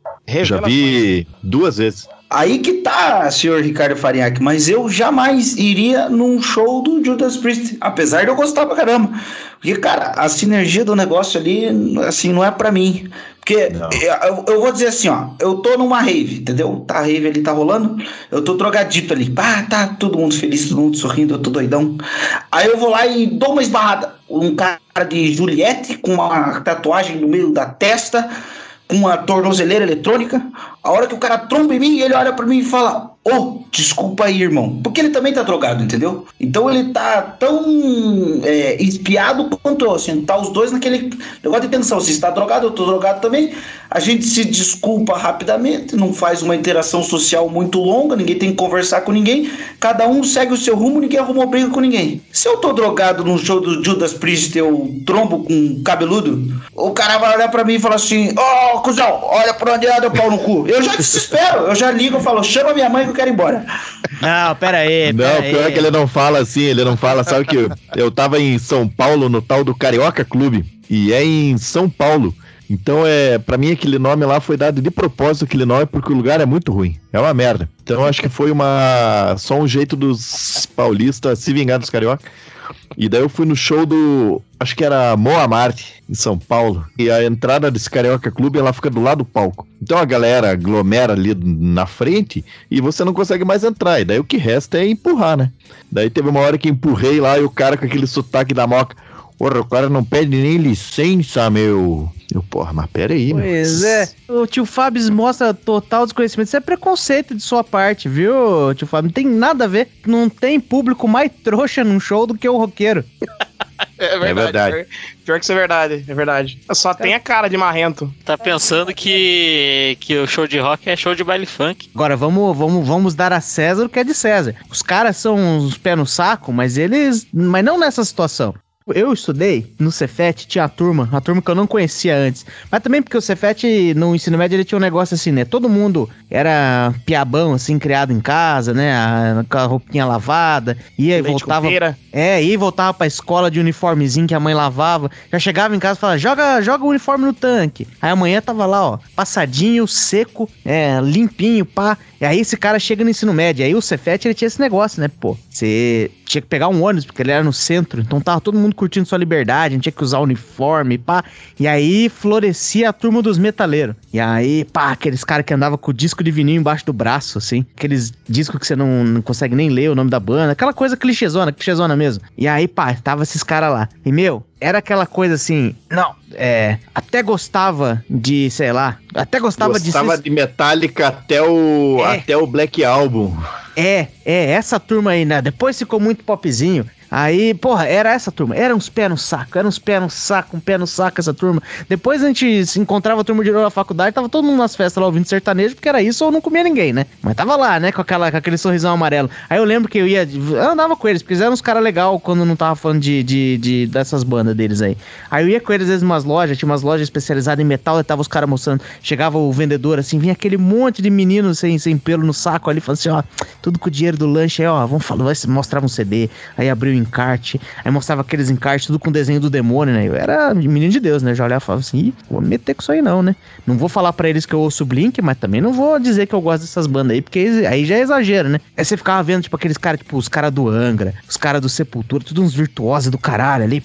Já vi duas vezes. Aí que tá, senhor Ricardo Farinhaque, mas eu jamais iria num show do Judas Priest, apesar de eu gostar pra caramba. Porque, cara, a sinergia do negócio ali, assim, não é pra mim. Porque eu, eu vou dizer assim, ó, eu tô numa rave, entendeu? Tá a rave ali, tá rolando, eu tô drogadito ali, pá, tá todo mundo feliz, todo mundo sorrindo, eu tô doidão. Aí eu vou lá e dou uma esbarrada. Um cara de Juliette com uma tatuagem no meio da testa, uma tornozeleira eletrônica. A hora que o cara tromba em mim, ele olha pra mim e fala: Ô, desculpa aí, irmão. Porque ele também tá drogado, entendeu? Então ele tá tão é, espiado quanto eu, assim, tá os dois naquele negócio de tensão. Se está drogado, eu tô drogado também. A gente se desculpa rapidamente, não faz uma interação social muito longa, ninguém tem que conversar com ninguém. Cada um segue o seu rumo, ninguém arrumou briga com ninguém. Se eu tô drogado num show do Judas Priest, eu trombo com cabeludo, o cara vai olhar pra mim e falar assim: Ó, oh, cuzão, olha pra onde anda o pau no cu. Eu já desespero, eu já ligo, eu falo: chama minha mãe que eu quero ir embora. Não, pera aí. Não, pior é que ele não fala assim, ele não fala, sabe que eu, eu tava em São Paulo no tal do Carioca Clube, e é em São Paulo. Então, é, para mim, aquele nome lá foi dado de propósito, aquele nome, porque o lugar é muito ruim. É uma merda. Então, acho que foi uma só um jeito dos paulistas se vingar dos carioca. E daí eu fui no show do. Acho que era Moa Marte, em São Paulo. E a entrada desse Carioca Clube ela fica do lado do palco. Então a galera aglomera ali na frente e você não consegue mais entrar. E daí o que resta é empurrar, né? Daí teve uma hora que empurrei lá e o cara com aquele sotaque da moca. Porra, o cara não pede nem licença, meu. Eu, porra, mas pera aí, Pois meu. é. O tio Fábio mostra total desconhecimento. Isso é preconceito de sua parte, viu, tio Fábio? Não tem nada a ver. Não tem público mais trouxa num show do que o roqueiro. [LAUGHS] É verdade. É verdade. Pior, pior, que isso é verdade, é verdade. Só é. tem a cara de marrento. Tá pensando que, que o show de rock é show de baile funk. Agora, vamos, vamos, vamos dar a César o que é de César. Os caras são uns pés no saco, mas eles. Mas não nessa situação. Eu estudei no Cefet, tinha a turma, a turma que eu não conhecia antes. Mas também porque o Cefet, no ensino médio, ele tinha um negócio assim, né? Todo mundo era piabão, assim, criado em casa, né? A, com a roupinha lavada. Ia e voltava. É, ia e voltava pra escola de uniformezinho que a mãe lavava. Já chegava em casa e falava: joga, joga o uniforme no tanque. Aí amanhã tava lá, ó, passadinho, seco, é, limpinho, pá. E aí esse cara chega no ensino médio. Aí o Cefet, ele tinha esse negócio, né? Pô, você tinha que pegar um ônibus, porque ele era no centro, então tava todo mundo curtindo sua liberdade, não tinha que usar uniforme, pá. E aí florescia a turma dos metaleiros. E aí, pá, aqueles caras que andavam com o disco de vinil embaixo do braço, assim. Aqueles discos que você não, não consegue nem ler o nome da banda, aquela coisa clichêzona, clichêzona mesmo. E aí, pá, tava esses caras lá. E, meu, era aquela coisa assim, não, é, até gostava de, sei lá, até gostava, gostava de... Gostava de Metallica até o, é. até o Black Album. É, é, essa turma aí, né? Depois ficou muito popzinho. Aí, porra, era essa turma. Era uns pés no saco, era uns pés no saco, um pé no saco essa turma. Depois a gente se encontrava a turma de novo na faculdade, tava todo mundo nas festas lá ouvindo sertanejo, porque era isso ou não comia ninguém, né? Mas tava lá, né, com, aquela, com aquele sorrisão amarelo. Aí eu lembro que eu ia. Eu andava com eles, porque eles eram uns caras legais quando não tava falando de, de, de, dessas bandas deles aí. Aí eu ia com eles às vezes umas lojas, tinha umas lojas especializadas em metal, e tava os caras mostrando. Chegava o vendedor assim, vinha aquele monte de meninos sem, sem pelo no saco ali, falando assim, ó, tudo com o dinheiro do lanche aí, ó, vamos falar, mostrava um CD, aí abriu encarte. Aí mostrava aqueles encartes tudo com desenho do demônio, né? Eu era menino de Deus, né? já olhava e falava assim, Ih, vou me meter com isso aí não, né? Não vou falar para eles que eu ouço Blink, mas também não vou dizer que eu gosto dessas bandas aí, porque aí já é exagero, né? Aí você ficava vendo, tipo, aqueles caras, tipo, os caras do Angra, os caras do Sepultura, tudo uns virtuosos do caralho ali,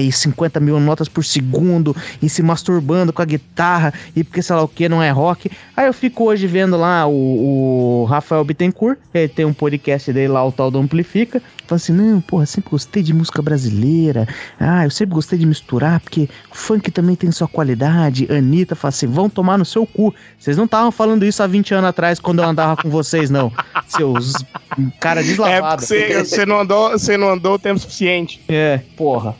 e 50 mil notas por segundo, e se masturbando com a guitarra, e porque sei lá o que, não é rock. Aí eu fico hoje vendo lá o, o Rafael Bittencourt, ele tem um podcast dele lá, o tal do Amplifica, falando assim, não, porra, sempre gostei de música brasileira. Ah, eu sempre gostei de misturar, porque o funk também tem sua qualidade. Anitta fala assim: vão tomar no seu cu. Vocês não estavam falando isso há 20 anos atrás, quando eu andava com vocês, não. Seus cara deslavado. É, você não andou, você não andou o tempo suficiente. É, porra.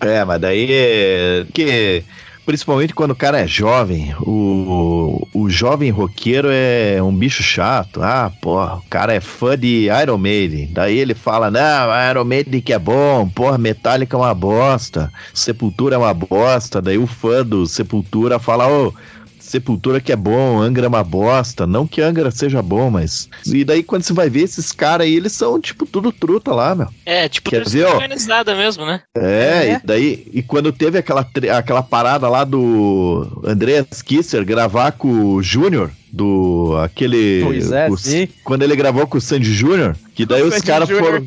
É, mas daí. Que principalmente quando o cara é jovem. O, o jovem roqueiro é um bicho chato. Ah, porra, o cara é fã de Iron Maiden. Daí ele fala: Não, Iron Maiden que é bom, porra, Metallica é uma bosta, Sepultura é uma bosta. Daí o fã do Sepultura fala: Ô. Oh, Sepultura que é bom, Angra é uma bosta. Não que Angra seja bom, mas. E daí quando você vai ver esses caras aí, eles são tipo tudo truta lá, meu. É, tipo Quer dizer, organizada mesmo, né? É, é, e daí. E quando teve aquela, aquela parada lá do Andreas Kisser gravar com o Júnior, do aquele. Pois é, o, quando ele gravou com o Sandy Júnior, que daí o os caras foram.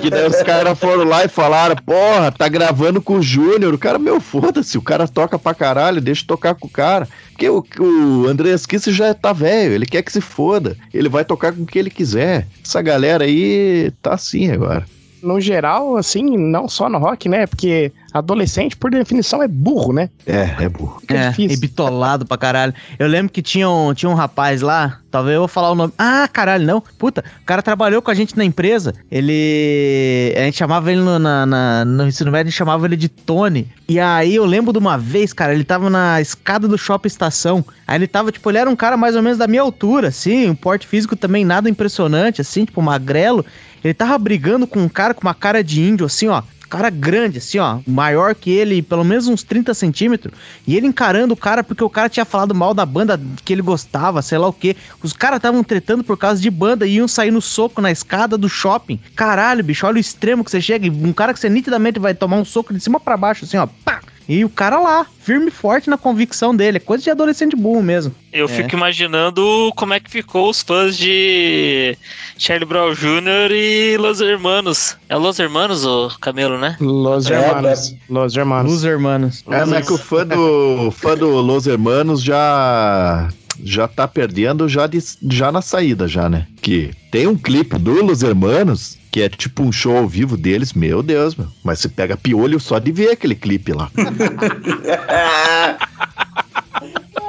Que daí os caras foram lá e falaram, porra, tá gravando com o Júnior. O cara, meu, foda-se, o cara toca pra caralho, deixa tocar com o cara. Porque o, o Andreas já tá velho, ele quer que se foda. Ele vai tocar com o que ele quiser. Essa galera aí tá assim agora no geral, assim, não só no rock, né? Porque Adolescente, por definição, é burro, né? É, é burro. Fica É, difícil. e bitolado pra caralho. Eu lembro que tinha um, tinha um rapaz lá, talvez eu vou falar o nome. Ah, caralho, não. Puta, o cara trabalhou com a gente na empresa. Ele. A gente chamava ele no, na, na- no ensino médio, a gente chamava ele de Tony. E aí eu lembro de uma vez, cara, ele tava na escada do shopping estação. Aí ele tava, tipo, ele era um cara mais ou menos da minha altura, assim, um porte físico também nada impressionante, assim, tipo, magrelo. Ele tava brigando com um cara com uma cara de índio, assim, ó. Cara grande, assim, ó. Maior que ele, pelo menos uns 30 centímetros. E ele encarando o cara porque o cara tinha falado mal da banda que ele gostava, sei lá o quê. Os caras estavam tretando por causa de banda e iam sair no soco na escada do shopping. Caralho, bicho, olha o extremo que você chega. E Um cara que você nitidamente vai tomar um soco de cima pra baixo, assim, ó. Pá! E o cara lá, firme e forte na convicção dele. É coisa de adolescente burro mesmo. Eu É. fico imaginando como é que ficou os fãs de Charlie Brown Jr. e Los Hermanos. É Los Hermanos, o Camelo, né? Los É, Hermanos. Los Hermanos. Os hermanos. É, mas que o fã do, fã do Los Hermanos já já tá perdendo já, de- já na saída já, né? Que tem um clipe do Los Hermanos que é tipo um show ao vivo deles, meu Deus, meu. Mas você pega piolho só de ver aquele clipe lá. [LAUGHS]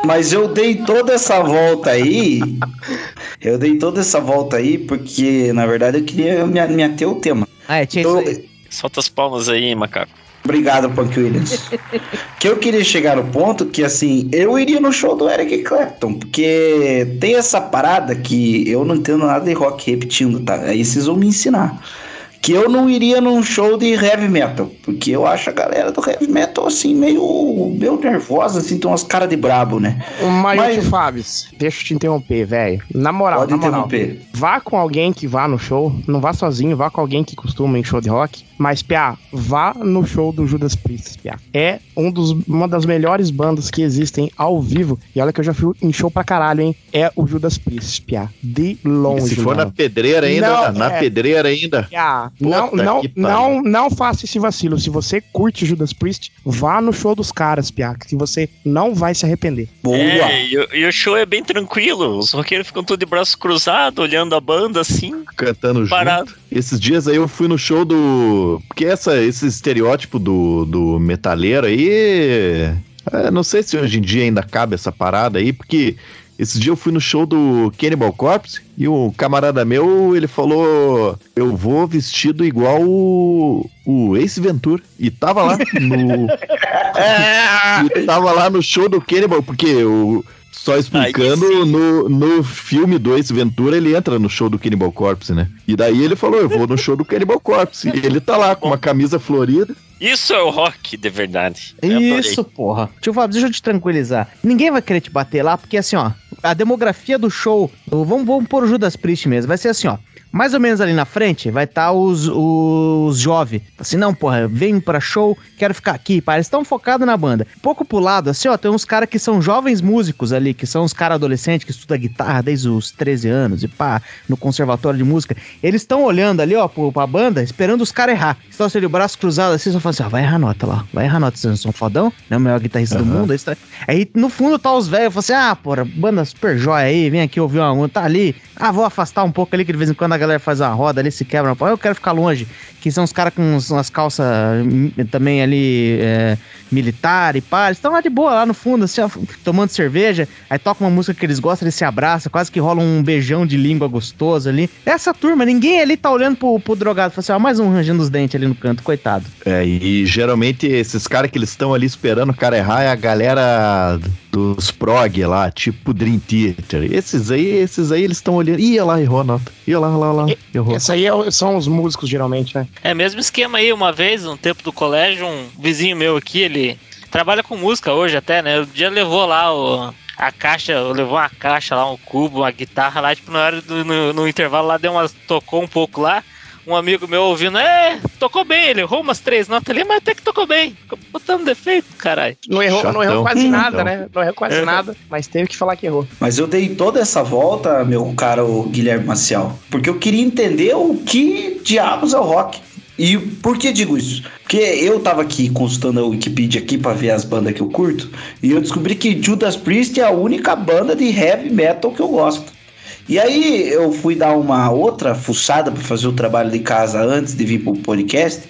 Mas eu dei toda essa volta aí. Eu dei toda essa volta aí porque, na verdade, eu queria me, me ater ao tema. Ah, é, tinha aí. Solta as palmas aí, macaco. Obrigado, Punk Williams. que eu queria chegar no ponto que, assim, eu iria no show do Eric Clapton, porque tem essa parada que eu não entendo nada de rock repetindo, tá? Aí vocês vão me ensinar. Que eu não iria num show de heavy metal, porque eu acho a galera do heavy metal, assim, meio, meio nervosa, assim, tem umas caras de brabo, né? Mas, Mas- Fábio, deixa eu te interromper, velho. Na moral, Pode na moral. interromper. Vá com alguém que vá no show, não vá sozinho, vá com alguém que costuma em show de rock. Mas, Pia, vá no show do Judas Priest, Pia. É um dos, uma das melhores bandas que existem ao vivo. E olha que eu já fui em show pra caralho, hein? É o Judas Priest, Pia. De E longe, se for na mano. pedreira ainda, Não, na é. pedreira ainda. Pia, não, não, não, não faça esse vacilo. Se você curte Judas Priest, vá no show dos caras, Pia. Que você não vai se arrepender. Boa. É, e, o- e o show é bem tranquilo. Os roqueiros ficam tudo de braço cruzado, olhando a banda assim, Cantando junto. parado. Esses dias aí eu fui no show do. Porque essa, esse estereótipo do, do metaleiro aí. é, não sei se hoje em dia ainda cabe essa parada aí, porque esses dias eu fui no show do Cannibal Corpse e o camarada meu, ele falou: Eu vou vestido igual o, o Ace Ventura. E tava lá no. [LAUGHS] [LAUGHS] e tava lá no show do Cannibal, porque o. Só explicando, Aí no, no filme do Ace Ventura, ele entra no show do Cannibal Corpse, né? E daí ele falou, eu vou no show do Cannibal Corpse. E ele tá lá com uma camisa florida. Isso é o rock de verdade. Eu adorei. Isso, porra. Tio Fábio, deixa eu te tranquilizar. Ninguém vai querer te bater lá, porque assim, ó, a demografia do show, vamos, vamos pôr o Judas Priest mesmo, vai ser assim, ó. Mais ou menos ali na frente vai estar os, os jovens. Assim, não, porra, venho pra show, quero ficar aqui, pá. Eles estão focados na banda. Pouco pro lado, assim, ó, tem uns caras que são jovens músicos ali, que são os caras adolescentes que estudam guitarra desde os 13 anos e pá, no conservatório de música. Eles estão olhando ali, ó, pro, pra banda, esperando os caras errar. Estão assim, de braço cruzado assim, só falando assim, ó, vai errar nota lá, vai errar nota, vocês não são fodão, não é o melhor guitarrista do Aham. mundo. Aí, tá- aí no fundo tá os velhos, falam assim, ah, porra, banda super jóia aí, vem aqui ouvir uma, tá ali, ah, vou afastar um pouco ali, que de vez em quando a galera faz uma roda ali, se quebra, eu quero ficar longe, que são os caras com umas calças hum, também ali, é, militar e pá, eles estão lá de boa, lá no fundo, assim, tomando cerveja, aí toca uma música que eles gostam, eles se abraçam, quase que rola um beijão de língua gostoso ali. Essa turma, ninguém ali tá olhando pro, pro drogado, fala assim, ó, mais um rangendo os dentes ali no canto, coitado. É, e geralmente esses caras que eles estão ali esperando o cara errar é a galera dos prog lá, tipo Dream Theater. Esses aí, esses aí eles estão olhando. Ih, olha lá, errou a nota. Ih, olha lá, olha lá, lá, errou. Esse aí é são os músicos, geralmente, né? É mesmo esquema aí, uma vez, no tempo do colégio, um vizinho meu aqui, ele trabalha com música hoje até, né? O dia levou lá o, a caixa, levou uma caixa lá, um cubo, uma guitarra lá, tipo, na hora do no, no intervalo lá, deu umas, tocou um pouco lá. Um amigo meu ouvindo, é, tocou bem, ele errou umas três notas ali, mas até que tocou bem. Ficou botando defeito, caralho. Não errou, não errou quase nada, Chatão. né? Não errou quase Uhum. nada, mas teve que falar que errou. Mas eu dei toda essa volta, meu caro Guilherme Maciel, porque eu queria entender o que diabos é o rock. E por que digo isso? Porque eu tava aqui consultando a Wikipedia aqui pra ver as bandas que eu curto, e eu descobri que Judas Priest é a única banda de heavy metal que eu gosto. E aí eu fui dar uma outra fuçada para fazer o trabalho de casa antes de vir pro podcast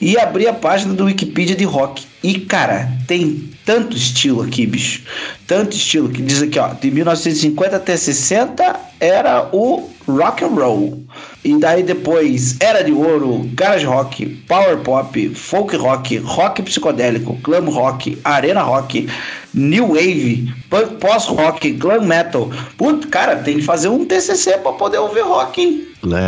e abri a página do Wikipedia de rock. E cara, tem tanto estilo aqui, bicho. Tanto estilo que diz aqui, ó, de 1950 até 60 era o rock and roll. E daí depois era de ouro, garage rock, power pop, folk rock, rock psicodélico, glam rock, arena rock, new wave, punk pós-rock, glam metal. Puta, cara, tem que fazer um TCC pra poder ouvir rock, hein?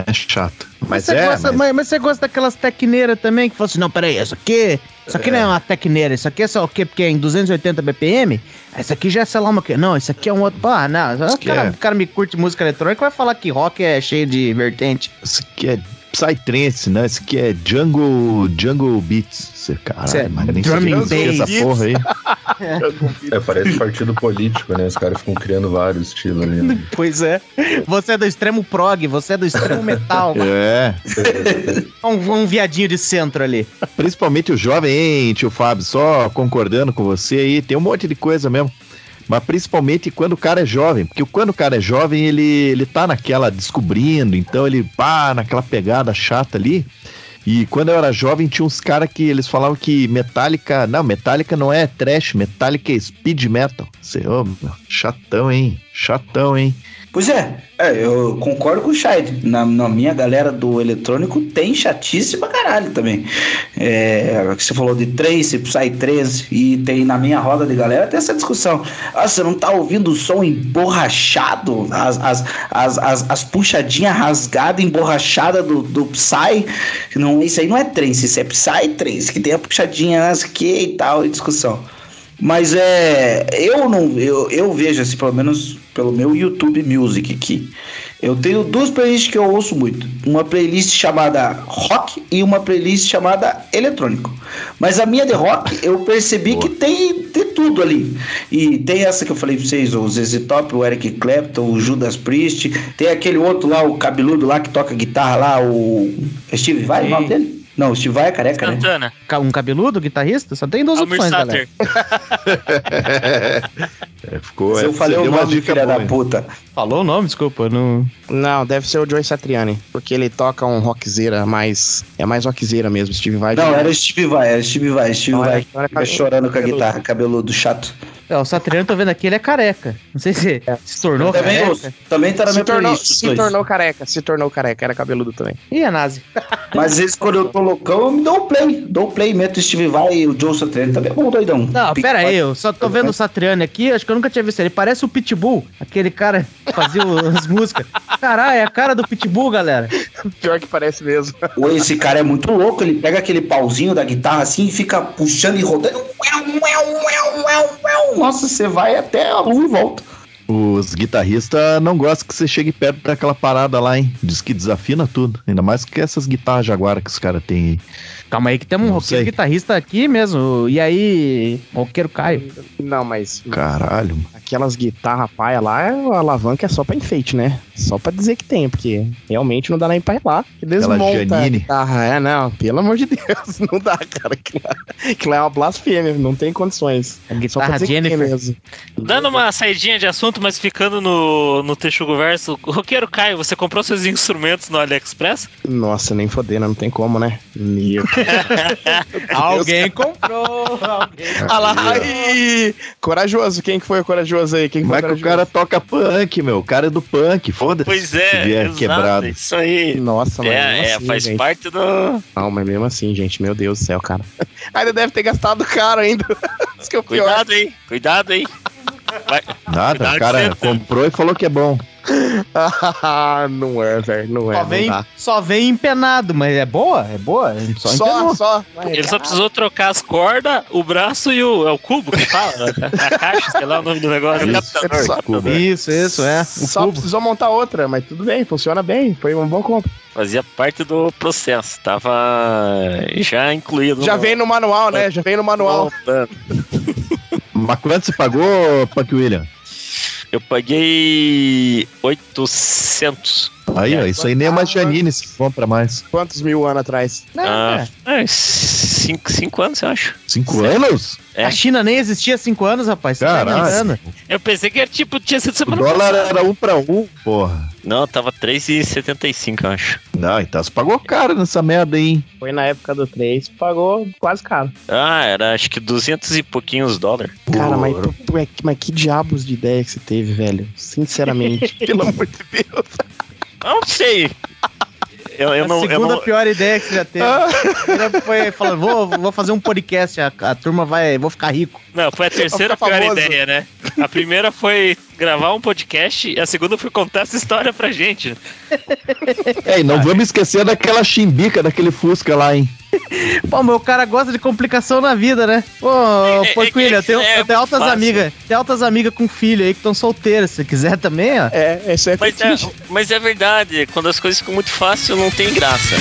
É chato. Mas você é, gosta, mas- mas... mas você gosta daquelas tecneiras também que falam assim, não, peraí, isso aqui, isso aqui não é uma tecneira, isso aqui é só o quê? Porque é em 280 BPM? Isso aqui já é sei lá uma? Não, isso aqui é um outro. Ah, não, o cara, é- o cara me curte música eletrônica vai falar que rock é cheio de vertente. Isso aqui é Psytrance, né? Isso aqui é Jungle, jungle Beats. Caralho, é mas nem drumming sei o que é bass. essa porra aí. É, parece partido político, né? Os caras ficam criando vários estilos ali. Né? [LAUGHS] Pois é. Você é do extremo prog, você é do extremo metal. [LAUGHS] É, um, um viadinho de centro ali. principalmente o jovem, hein, tio Fábio? Só concordando com você aí, tem um monte de coisa mesmo. Mas principalmente quando o cara é jovem, porque quando o cara é jovem, ele, ele tá naquela descobrindo, então ele pá, naquela pegada chata ali. E quando eu era jovem, tinha uns caras que eles falavam que Metallica. Não, Metallica não é trash, Metallica é speed metal. Você, ô, meu, chatão, hein? Chatão, hein? Pois é, é, eu concordo com o Scheid. Na, na minha galera do eletrônico tem chatice pra caralho também. É, você falou de Trace, Psytrance, e tem na minha roda de galera tem essa discussão. Ah, você não tá ouvindo o som emborrachado, as, as, as, as, as puxadinhas rasgadas, emborrachadas do, do Psy. Não, isso aí não é Trance, isso é Psytrance, que tem a puxadinha nas que e tal, e discussão. Mas é. Eu não. Eu, eu vejo assim, pelo menos pelo meu YouTube Music aqui. Eu tenho duas playlists que eu ouço muito. Uma playlist chamada rock e uma playlist chamada eletrônico. Mas a minha de rock, eu percebi que tem de tudo ali. E tem essa que eu falei pra vocês, o ZZ Top, o Eric Clapton, o Judas Priest. Tem aquele outro lá, o cabeludo lá que toca guitarra lá, o. Steve Vai, o nome dele? Não, o Steve Vai é careca, né? Santana. Ca- Um cabeludo, guitarrista? Só tem duas Almir opções, Sater. galera. [LAUGHS] É, ficou. Se é, eu falei o nome, dica filha boa, da puta. Falou o nome, desculpa. Não... Não, deve ser o Joey Satriani, porque ele toca um rockzeira mais. É mais rockzeira mesmo, Steve Vai. Não, era Steve Vai, era Steve Vai, Steve Não, Vai. era Fica cabelo- chorando com a guitarra, cabeludo, chato. É, o Satriano, tô vendo aqui, ele é careca. Não sei se se tornou Também, careca. também tá na Se minha tornou, playlist. os se dois. tornou careca, se tornou careca, era cabeludo também. Ih, é nazi. Mas vezes quando eu tô loucão, eu me dou um play. Dou um play, meto o Steve Vai e o Joe Satriani também é bom, doidão. Não, pera aí, eu só tô vendo o Satriani aqui, acho que eu nunca tinha visto ele. Parece o Pitbull, aquele cara que fazia as músicas. Caralho, é a cara do Pitbull, galera. Pior que parece mesmo. Esse cara é muito louco, ele pega aquele pauzinho da guitarra assim e fica puxando e rodando. Nossa, você vai até a lua e volta. Os guitarristas não gostam que você chegue perto daquela parada lá, hein? Diz que desafina tudo. Ainda mais que essas guitarras Jaguar que os caras têm aí. Calma aí que temos um roqueiro sei. guitarrista aqui mesmo. E aí, roqueiro Caio. Não, mas Caralho. aquelas guitarras paia lá, a alavanca é só pra enfeite, né? Só pra dizer que tem, porque realmente não dá nem pra ir lá. Que desmonta Janine. guitarra. É, não, pelo amor de Deus, [LAUGHS] não dá, cara. Aquilo lá, é uma blasfêmia, não tem condições. A Só pra guitarra que Jennifer. mesmo. Dando uma saidinha de assunto, mas ficando no, no Texugo Verso, Roqueiro Caio, você comprou seus instrumentos no AliExpress? Nossa, nem fodendo, não tem como, né? Meu. [LAUGHS] Alguém comprou. Alguém... Olha lá, aí! Corajoso, quem que foi o corajoso aí? Quem que é que o cara toca punk, meu? O cara é do punk, foda-se. Pois é, exato, quebrado. isso aí. Nossa, mas É, mesmo é, assim, faz gente. parte do. Não, mas mesmo assim, gente, meu Deus do céu, cara. [LAUGHS] Ainda deve ter gastado caro ainda. [LAUGHS] Isso que é o pior. Cuidado aí, cuidado aí. Vai- Nada, o cara comprou e falou que é bom. Ah, não é, velho, não é. Só não vem, dá. só vem empenado, mas é boa? É boa? Só, Só, empenou. só. Ele só precisou trocar as cordas, o braço e o. É o cubo que fala? A caixa, sei lá o nome do negócio. Isso. Só, Desculpa. Isso, isso, é. O só cubo. precisou montar outra, mas tudo bem, funciona bem. Foi um bom compra. Fazia parte do processo. Tava já incluído. Já no- vem no manual, né? Já vem no manual. Mas quanto você pagou, Punk William? Eu paguei 800. Aí, ó, isso aí nem é uma Janine se compra mais. Quantos mil anos atrás? Ah, é, cinco, cinco anos, eu acho. Cinco anos? É. A China nem existia há cinco anos, rapaz. Você tá Caralho. inventando. Eu pensei que era tipo, tinha sido O semana dólar passada. era um pra um, porra. Não, tava 3,75, eu acho. Não, então você pagou caro nessa merda aí, hein? Foi na época do 3, pagou quase caro. Ah, era acho que 200 e pouquinhos dólares. Cara, mas, tu- tu é- mas que diabos de ideia que você teve, velho? Sinceramente. [LAUGHS] Pelo amor de Deus. Não sei. Eu, eu a não, eu segunda não, pior ideia que você já teve. A primeira foi falando, vou, vou fazer um podcast, a, a turma vai, vou ficar rico. Não, foi a terceira pior famoso. ideia, né? A primeira foi gravar um podcast e a segunda foi contar essa história pra gente. É, e não vamos esquecer daquela chimbica, daquele Fusca lá, hein? [LAUGHS] Pô, meu cara gosta de complicação na vida, né? Ô, é Porquilha, que eu tenho, é eu tenho altas fácil. amigas. Tem altas amigas com filho aí que estão solteiras. Se quiser também, ó. É, esse é mas, é, mas é verdade, quando as coisas ficam muito fáceis, não tem graça.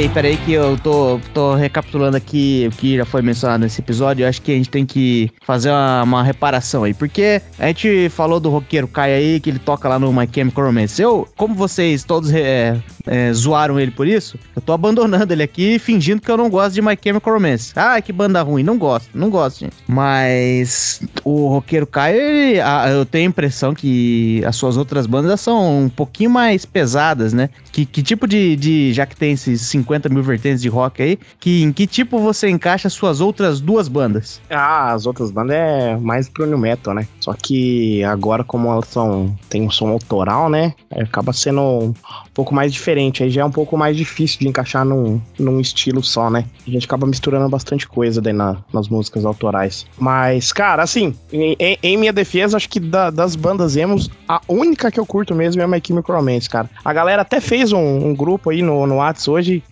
Peraí, peraí, que eu tô, tô recapitulando aqui o que já foi mencionado nesse episódio. Eu acho que a gente tem que fazer uma, uma reparação aí. Porque a gente falou do roqueiro Kai aí, que ele toca lá no My Chemical Romance. Eu, como vocês todos é, é, zoaram ele por isso, eu tô abandonando ele aqui, fingindo que eu não gosto de My Chemical Romance. Ah, que banda ruim. Não gosto, não gosto, gente. Mas o roqueiro Kai, ele- a- eu tenho a impressão que as suas outras bandas são um pouquinho mais pesadas, né? Que, que tipo de, de. Já que tem esses 50 mil vertentes de rock aí, que, em que tipo você encaixa as suas outras duas bandas? Ah, as outras bandas é mais pro new metal, né? Só que agora, como elas são, tem um som autoral, né? Acaba sendo pouco mais diferente. Aí já é um pouco mais difícil de encaixar num, num estilo só, né? A gente acaba misturando bastante coisa daí na- nas músicas autorais. Mas, cara, assim, em, em- minha defesa, acho que da- das bandas emos, a única que eu curto mesmo é a My Chemical Romance, cara. A galera até fez um, um grupo aí no, no Whats hoje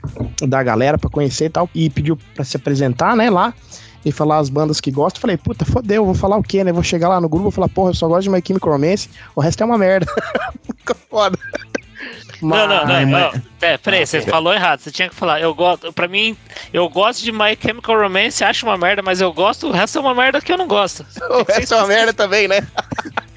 da galera pra conhecer e tal, e pediu pra se apresentar, né, lá e falar as bandas que gostam. Falei, puta, fodeu, vou falar o quê, né? Vou chegar lá no grupo e falar, porra, eu só gosto de My Chemical Romance, o resto é uma merda. [LAUGHS] Fica foda. Não, não, não, não. mas- Pera, peraí, você falou errado. Você tinha que falar, eu gosto. Pra mim, eu gosto de My Chemical Romance, acho uma merda, mas eu gosto, o resto é uma merda que eu não gosto. O resto é uma merda também, né?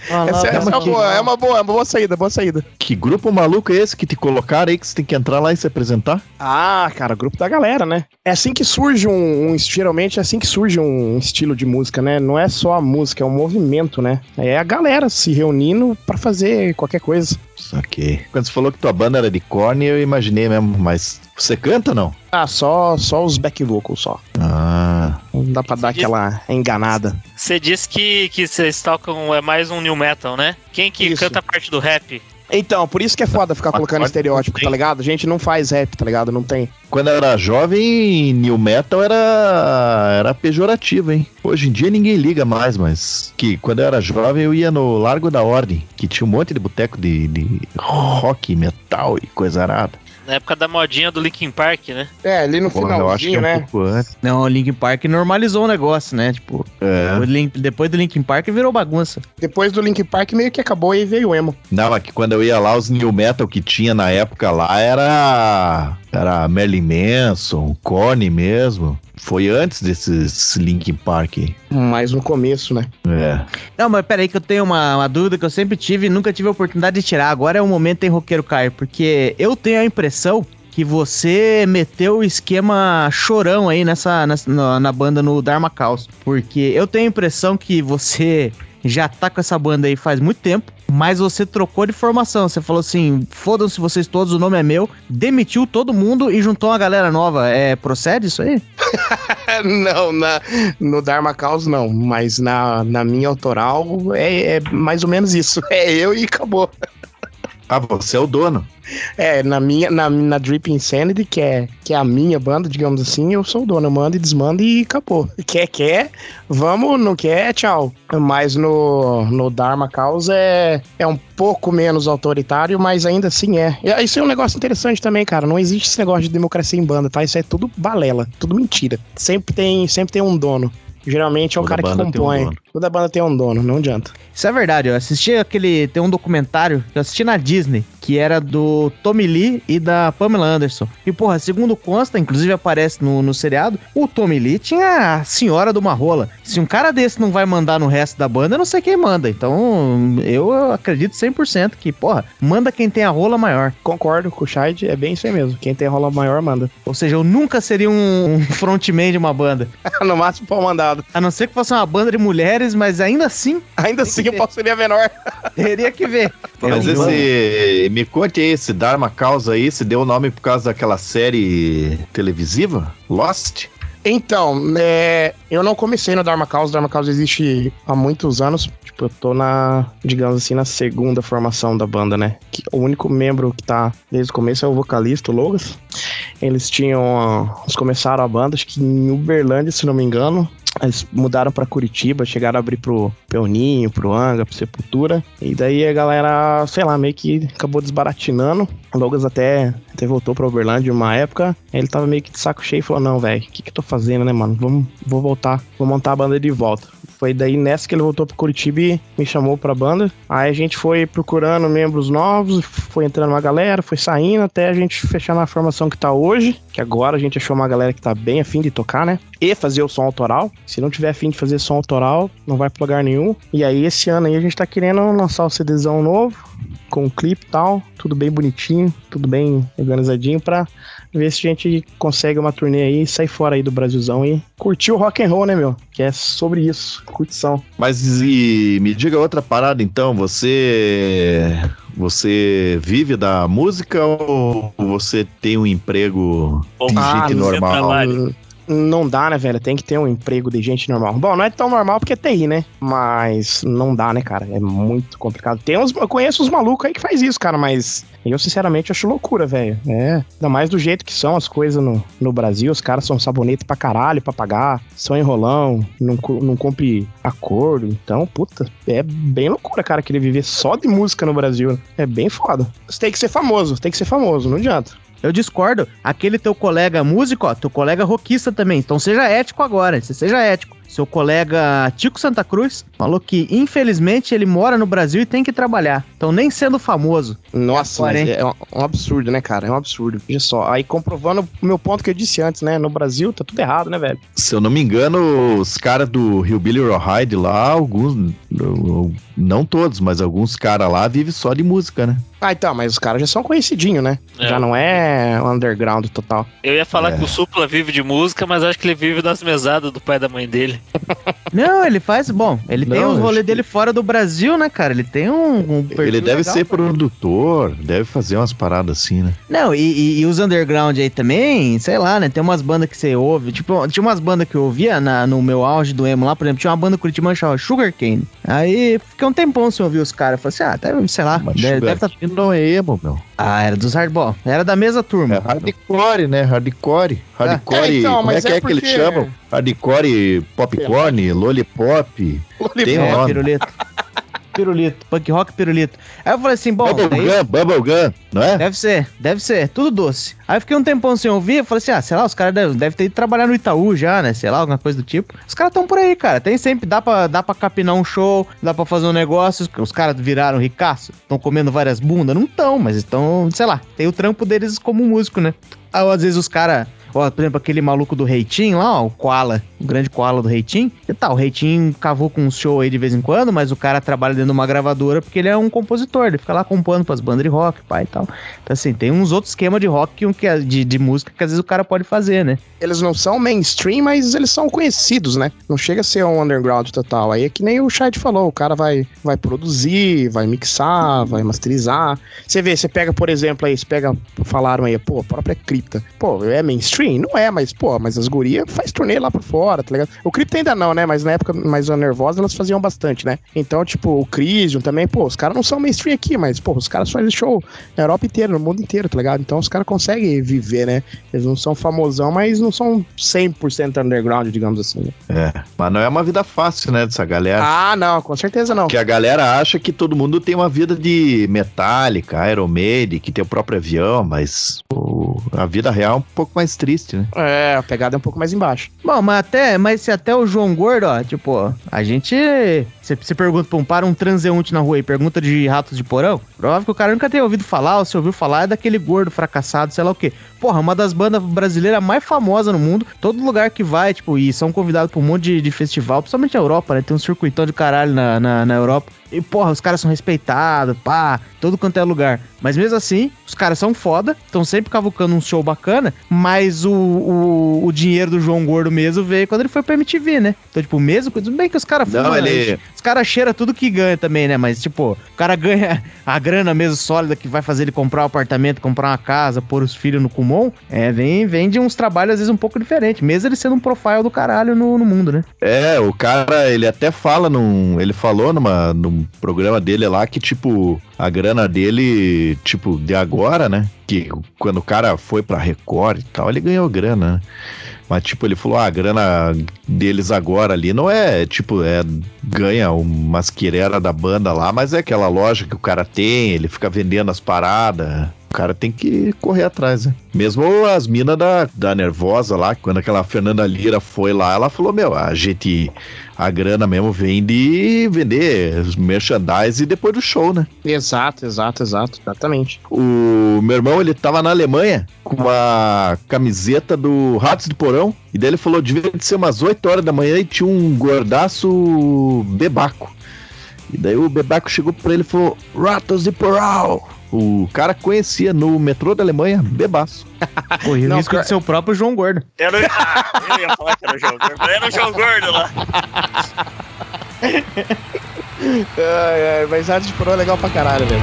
Ah, Essa, essa é, uma boa, é uma boa, é uma boa saída, boa saída. Que grupo maluco é esse que te colocaram aí que você tem que entrar lá e se apresentar? Ah, cara, grupo da galera, né? É assim que surge um, um- geralmente é assim que surge um estilo de música, né? Não é só a música, é um movimento, né? É a galera se reunindo pra fazer qualquer coisa. Saquei. Quando você falou que tua banda era de corne, eu imaginei mesmo, mas você canta ou não? Ah, só, só os back vocals só. Ah, Não dá pra dar aquela enganada. Você disse que, que vocês tocam é mais um new metal, né? Quem que Isso. canta a parte do rap? Então, por isso que é foda ficar Mas colocando estereótipo, tá ligado? A gente não faz rap, tá ligado? Não tem. quando eu era jovem, new metal era, era pejorativo, hein? Hoje em dia ninguém liga mais, mas que quando eu era jovem eu ia no Largo da Ordem, que tinha um monte de boteco de, de rock, metal e coisa arada. Na época da modinha do Linkin Park, né? É, ali no Porra, eu acho que é um pouco antes. Não, o Linkin Park normalizou o negócio, né? Tipo, É. o Link- depois do Linkin Park virou bagunça. Depois do Link Park meio que acabou e veio o emo. Não, mas que quando eu ia lá, os new metal que tinha na época lá era. Era Merlin Manson, Korn mesmo. Foi antes desses Linkin Park. Mas no começo, né? É. Não, mas peraí que eu tenho uma, uma dúvida que eu sempre tive e nunca tive a oportunidade de tirar. Agora é o momento em roqueiro cair, porque eu tenho a impressão que você meteu o esquema chorão aí nessa, nessa- na, na banda no Dharma Caos. Porque eu tenho a impressão que você já tá com essa banda aí faz muito tempo, mas você trocou de formação. Você falou assim: fodam-se vocês todos, o nome é meu. Demitiu todo mundo e juntou uma galera nova. É, procede isso aí? [LAUGHS] não, na, no Dharma Caos não, mas na, na minha autoral é, é mais ou menos isso. [LAUGHS] É eu e acabou. Ah, você é o dono. É, na minha, na, na Drip Insanity, que é, que é a minha banda, digamos assim, eu sou o dono. Eu mando e desmando e acabou. [LAUGHS] Quer, quer, vamos, não quer, tchau. Mas no, no Dharma Caos é, é um pouco menos autoritário, mas ainda assim é. Isso é um negócio interessante também, cara. Não existe esse negócio de democracia em banda, tá? Isso é tudo balela, tudo mentira. Sempre tem, sempre tem um dono. Geralmente é o Toda cara que um compõe. dono. Toda banda tem um dono, não adianta. Isso é verdade, eu assisti aquele. Tem um documentário que eu assisti na Disney, que era do Tommy Lee e da Pamela Anderson. E, porra, segundo consta, inclusive aparece no, no seriado, o Tommy Lee tinha a senhora de uma rola. Se um cara desse não vai mandar no resto da banda, eu não sei quem manda. Então, eu acredito 100% que, porra, manda quem tem a rola maior. Concordo com o Shide, é bem isso aí mesmo. Quem tem rola maior, manda. [LAUGHS] Ou seja, eu nunca seria um, um frontman de uma banda. no máximo, pau mandado. A não ser que fosse uma banda de mulheres, mas ainda assim, [LAUGHS] Ainda assim, eu posso seria menor. [LAUGHS] teria que ver. Mas Eu- esse. Me conte aí, esse Dharma Causa aí, se deu o nome por causa daquela série televisiva? Lost? Então, é, eu não comecei no Dharma Causa. O Dharma Causa existe há muitos anos. Tipo, eu tô na, digamos assim, na segunda formação da banda, né? Que o único membro que tá desde o começo é o vocalista, o Logas. Eles tinham. Eles começaram a banda, acho que em Uberlândia, se não me engano. Eles mudaram pra Curitiba, chegaram a abrir pro Peoninho, pro Anga, pro Sepultura. E daí a galera, sei lá, meio que acabou desbaratinando. O até, até voltou pra Uberlândia uma época. Ele tava meio que de saco cheio e falou: Não, velho, o que, que eu tô fazendo, né, mano? Vamos, vou voltar, vou montar a banda de volta. Foi daí nessa que ele voltou pro Curitiba e me chamou pra banda. Aí a gente foi procurando membros novos, foi entrando uma galera, foi saindo até a gente fechar na formação que tá hoje. Que agora a gente achou uma galera que tá bem afim de tocar, né? E fazer o som autoral. Se não tiver afim de fazer som autoral, não vai pra lugar nenhum. E aí esse ano aí a gente tá querendo lançar o CDzão novo, com o clipe e tal, tudo bem bonitinho, tudo bem organizadinho pra ver se a gente consegue uma turnê aí, sair fora aí do Brasilzão e curtir o rock and roll, né, meu? Que é sobre isso, curtição. Mas e me diga outra parada então, você você vive da música ou você tem um emprego de Ah, normal? trabalho. Não dá, né, velho? Tem que ter um emprego de gente normal. Bom, não é tão normal porque é TI, né? Mas não dá, né, cara? É muito complicado. Tem uns, eu conheço uns malucos aí que faz isso, cara, mas eu, sinceramente, acho loucura, velho. É. Ainda mais do jeito que são as coisas no, no Brasil. Os caras são sabonete pra caralho pra pagar, são enrolão, não, não cumpre acordo. Então, puta, é bem loucura, cara, querer viver só de música no Brasil. É bem foda. Você tem que ser famoso, tem que ser famoso, não adianta. Eu discordo. Aquele teu colega músico, ó, teu colega roquista também. Então seja ético agora, você seja ético. Seu colega Tico Santa Cruz falou que, infelizmente, ele mora no Brasil e tem que trabalhar. Então, nem sendo famoso. Nossa, hein? é um absurdo, né, cara? É um absurdo. Veja só. Aí comprovando o meu ponto que eu disse antes, né? No Brasil tá tudo errado, né, velho? Se eu não me engano, os caras do Hillbilly Rawhide lá, alguns, não todos, mas alguns caras lá vivem só de música, né? Ah, então, mas os caras já são conhecidinhos, né? É. Já não é underground total. Eu ia falar É. que o Supla vive de música, mas acho que ele vive das mesadas do pai e da mãe dele. [LAUGHS] Não, ele faz. Bom, ele tem Não, os eu rolês acho que- dele fora do Brasil, né, cara? Ele tem um. um perfil Ele deve legal ser produtor, deve fazer umas paradas assim, né? Não, e, e- e os underground aí também, sei lá, né? Tem umas bandas que você ouve. Tipo, tinha umas bandas que eu ouvia na- no meu auge do emo lá, por exemplo, tinha uma banda curitibana chamada Sugar Cane. Aí fiquei um tempão sem ouvir os caras. Falei assim, ah, deve, sei lá, Mas deve, tá... Não é emo, meu. Ah, era dos hardball. Era da mesma turma. É hardcore, né? Hardcore. Hardcore, É, então, como é mas que é é, que eles chamam? Hardcore popcorn, lollipop. Tem um é, nome. Pirulito. punk rock pirulito. Aí eu falei assim, bom, daí- Bubblegum, Bubblegum, não é? Deve ser, deve ser, tudo doce. Aí eu fiquei um tempão sem ouvir, eu falei assim, ah, sei lá, os caras devem deve ter ido trabalhar no Itaú já, né, sei lá, alguma coisa do tipo. Os caras estão por aí, cara, tem sempre, dá pra, dá pra capinar um show, dá pra fazer um negócio, os- os caras viraram ricaço, estão comendo várias bundas, não estão, mas estão, sei lá, tem o trampo deles como músico, né. Aí às vezes os caras... Ó, por exemplo, aquele maluco do Reitinho lá, ó, o Koala, o grande Koala do Reitinho. E tá, o Reitinho cavou com um show aí de vez em quando, mas o cara trabalha dentro de uma gravadora porque ele é um compositor, ele fica lá compondo pras bandas de rock, pai e tal. Então, assim, tem uns outros esquemas de rock, que, que, de, de música que às vezes o cara pode fazer, né? Eles não são mainstream, mas eles são conhecidos, né? Não chega a ser um underground total. Aí é que nem o Chad falou, o cara vai, vai produzir, vai mixar, vai masterizar. Você vê, você pega, por exemplo, aí, você pega, falaram aí, pô, a própria Cripta. Pô, é mainstream? Não é, mas, pô, mas as gurias faz turnê lá por fora, tá ligado? O Cripta ainda não, né? Mas na época mais nervosa elas faziam bastante, né? Então, tipo, o Crisium também, pô, os caras não são mainstream aqui, mas, pô, os caras fazem show na Europa inteira, no mundo inteiro, tá ligado? Então os caras conseguem viver, né? Eles não são famosão, mas não são 100% underground, digamos assim. né? É. Mas não é uma vida fácil, né, dessa galera. Ah, não, com certeza não. Que a galera acha que todo mundo tem uma vida de Metallica, Iron Maiden, que tem o próprio avião, mas tipo, a vida real é um pouco mais triste, né? É, a pegada é um pouco mais embaixo. Bom, mas até, mas se até o João Gordo, ó, tipo, a gente. Você você pergunta pra um, para um transeunte na rua e pergunta de ratos de porão, provável que o cara nunca tenha ouvido falar, ou se ouviu falar, é daquele gordo fracassado, sei lá o quê. Porra, uma das bandas brasileiras mais famosas no mundo. Todo lugar que vai, tipo, e são convidados pra um monte de, de festival, principalmente na Europa, né? Tem um circuitão de caralho na, na, na Europa. E, porra, os caras são respeitados, pá, todo quanto é lugar. Mas mesmo assim, os caras são foda, estão sempre cavucando um show bacana, mas o, o, o dinheiro do João Gordo mesmo veio quando ele foi pra MTV, né? Então, tipo, mesmo, tudo bem que os caras fumam, ele- né? Os caras cheiram tudo que ganha também, né? Mas, tipo, o cara ganha a grana mesmo sólida que vai fazer ele comprar um apartamento, comprar uma casa, pôr os filhos no Kumon. É, vem, vem de uns trabalhos às vezes um pouco diferentes, mesmo ele sendo um profile do caralho no, no mundo, né? É, o cara, ele até fala num. Ele falou numa, num programa dele lá que, tipo, a grana dele, tipo, de agora, né? Que quando o cara foi pra Record e tal, ele ganhou grana, né? Mas, tipo, ele falou, ah, a grana deles agora ali não é, tipo, é, ganha umas quireras da banda lá, mas é aquela loja que o cara tem, ele fica vendendo as paradas. O cara tem que correr atrás, né? Mesmo as minas da, da Nervosa lá, quando aquela Fernanda Lira foi lá, ela falou, meu, a gente, a grana mesmo vem de vender merchandise depois do show, né? Exato, exato, exato. Exatamente. O meu irmão, ele tava na Alemanha com uma camiseta do Ratos de Porão. E daí ele falou, devia de ser umas 8 horas da manhã e tinha um gordaço bebaco. E daí o bebaco chegou pra ele e falou, Ratos de Porão. O cara conhecia no metrô da Alemanha, bebaço. [LAUGHS] Corria o Não, risco cara- de ser o próprio João Gordo. Era, ah, eu ia falar que era o João Gordo. Era o João Gordo lá. [LAUGHS] Ai, ai, mas Arte de Porão é legal pra caralho, velho.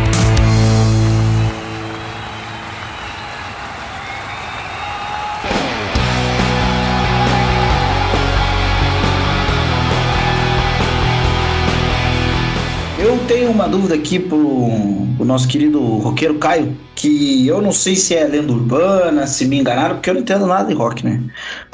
Eu tenho uma dúvida aqui pro, pro nosso querido roqueiro Caio, que eu não sei se é lenda urbana, se me enganaram, porque eu não entendo nada de rock, né?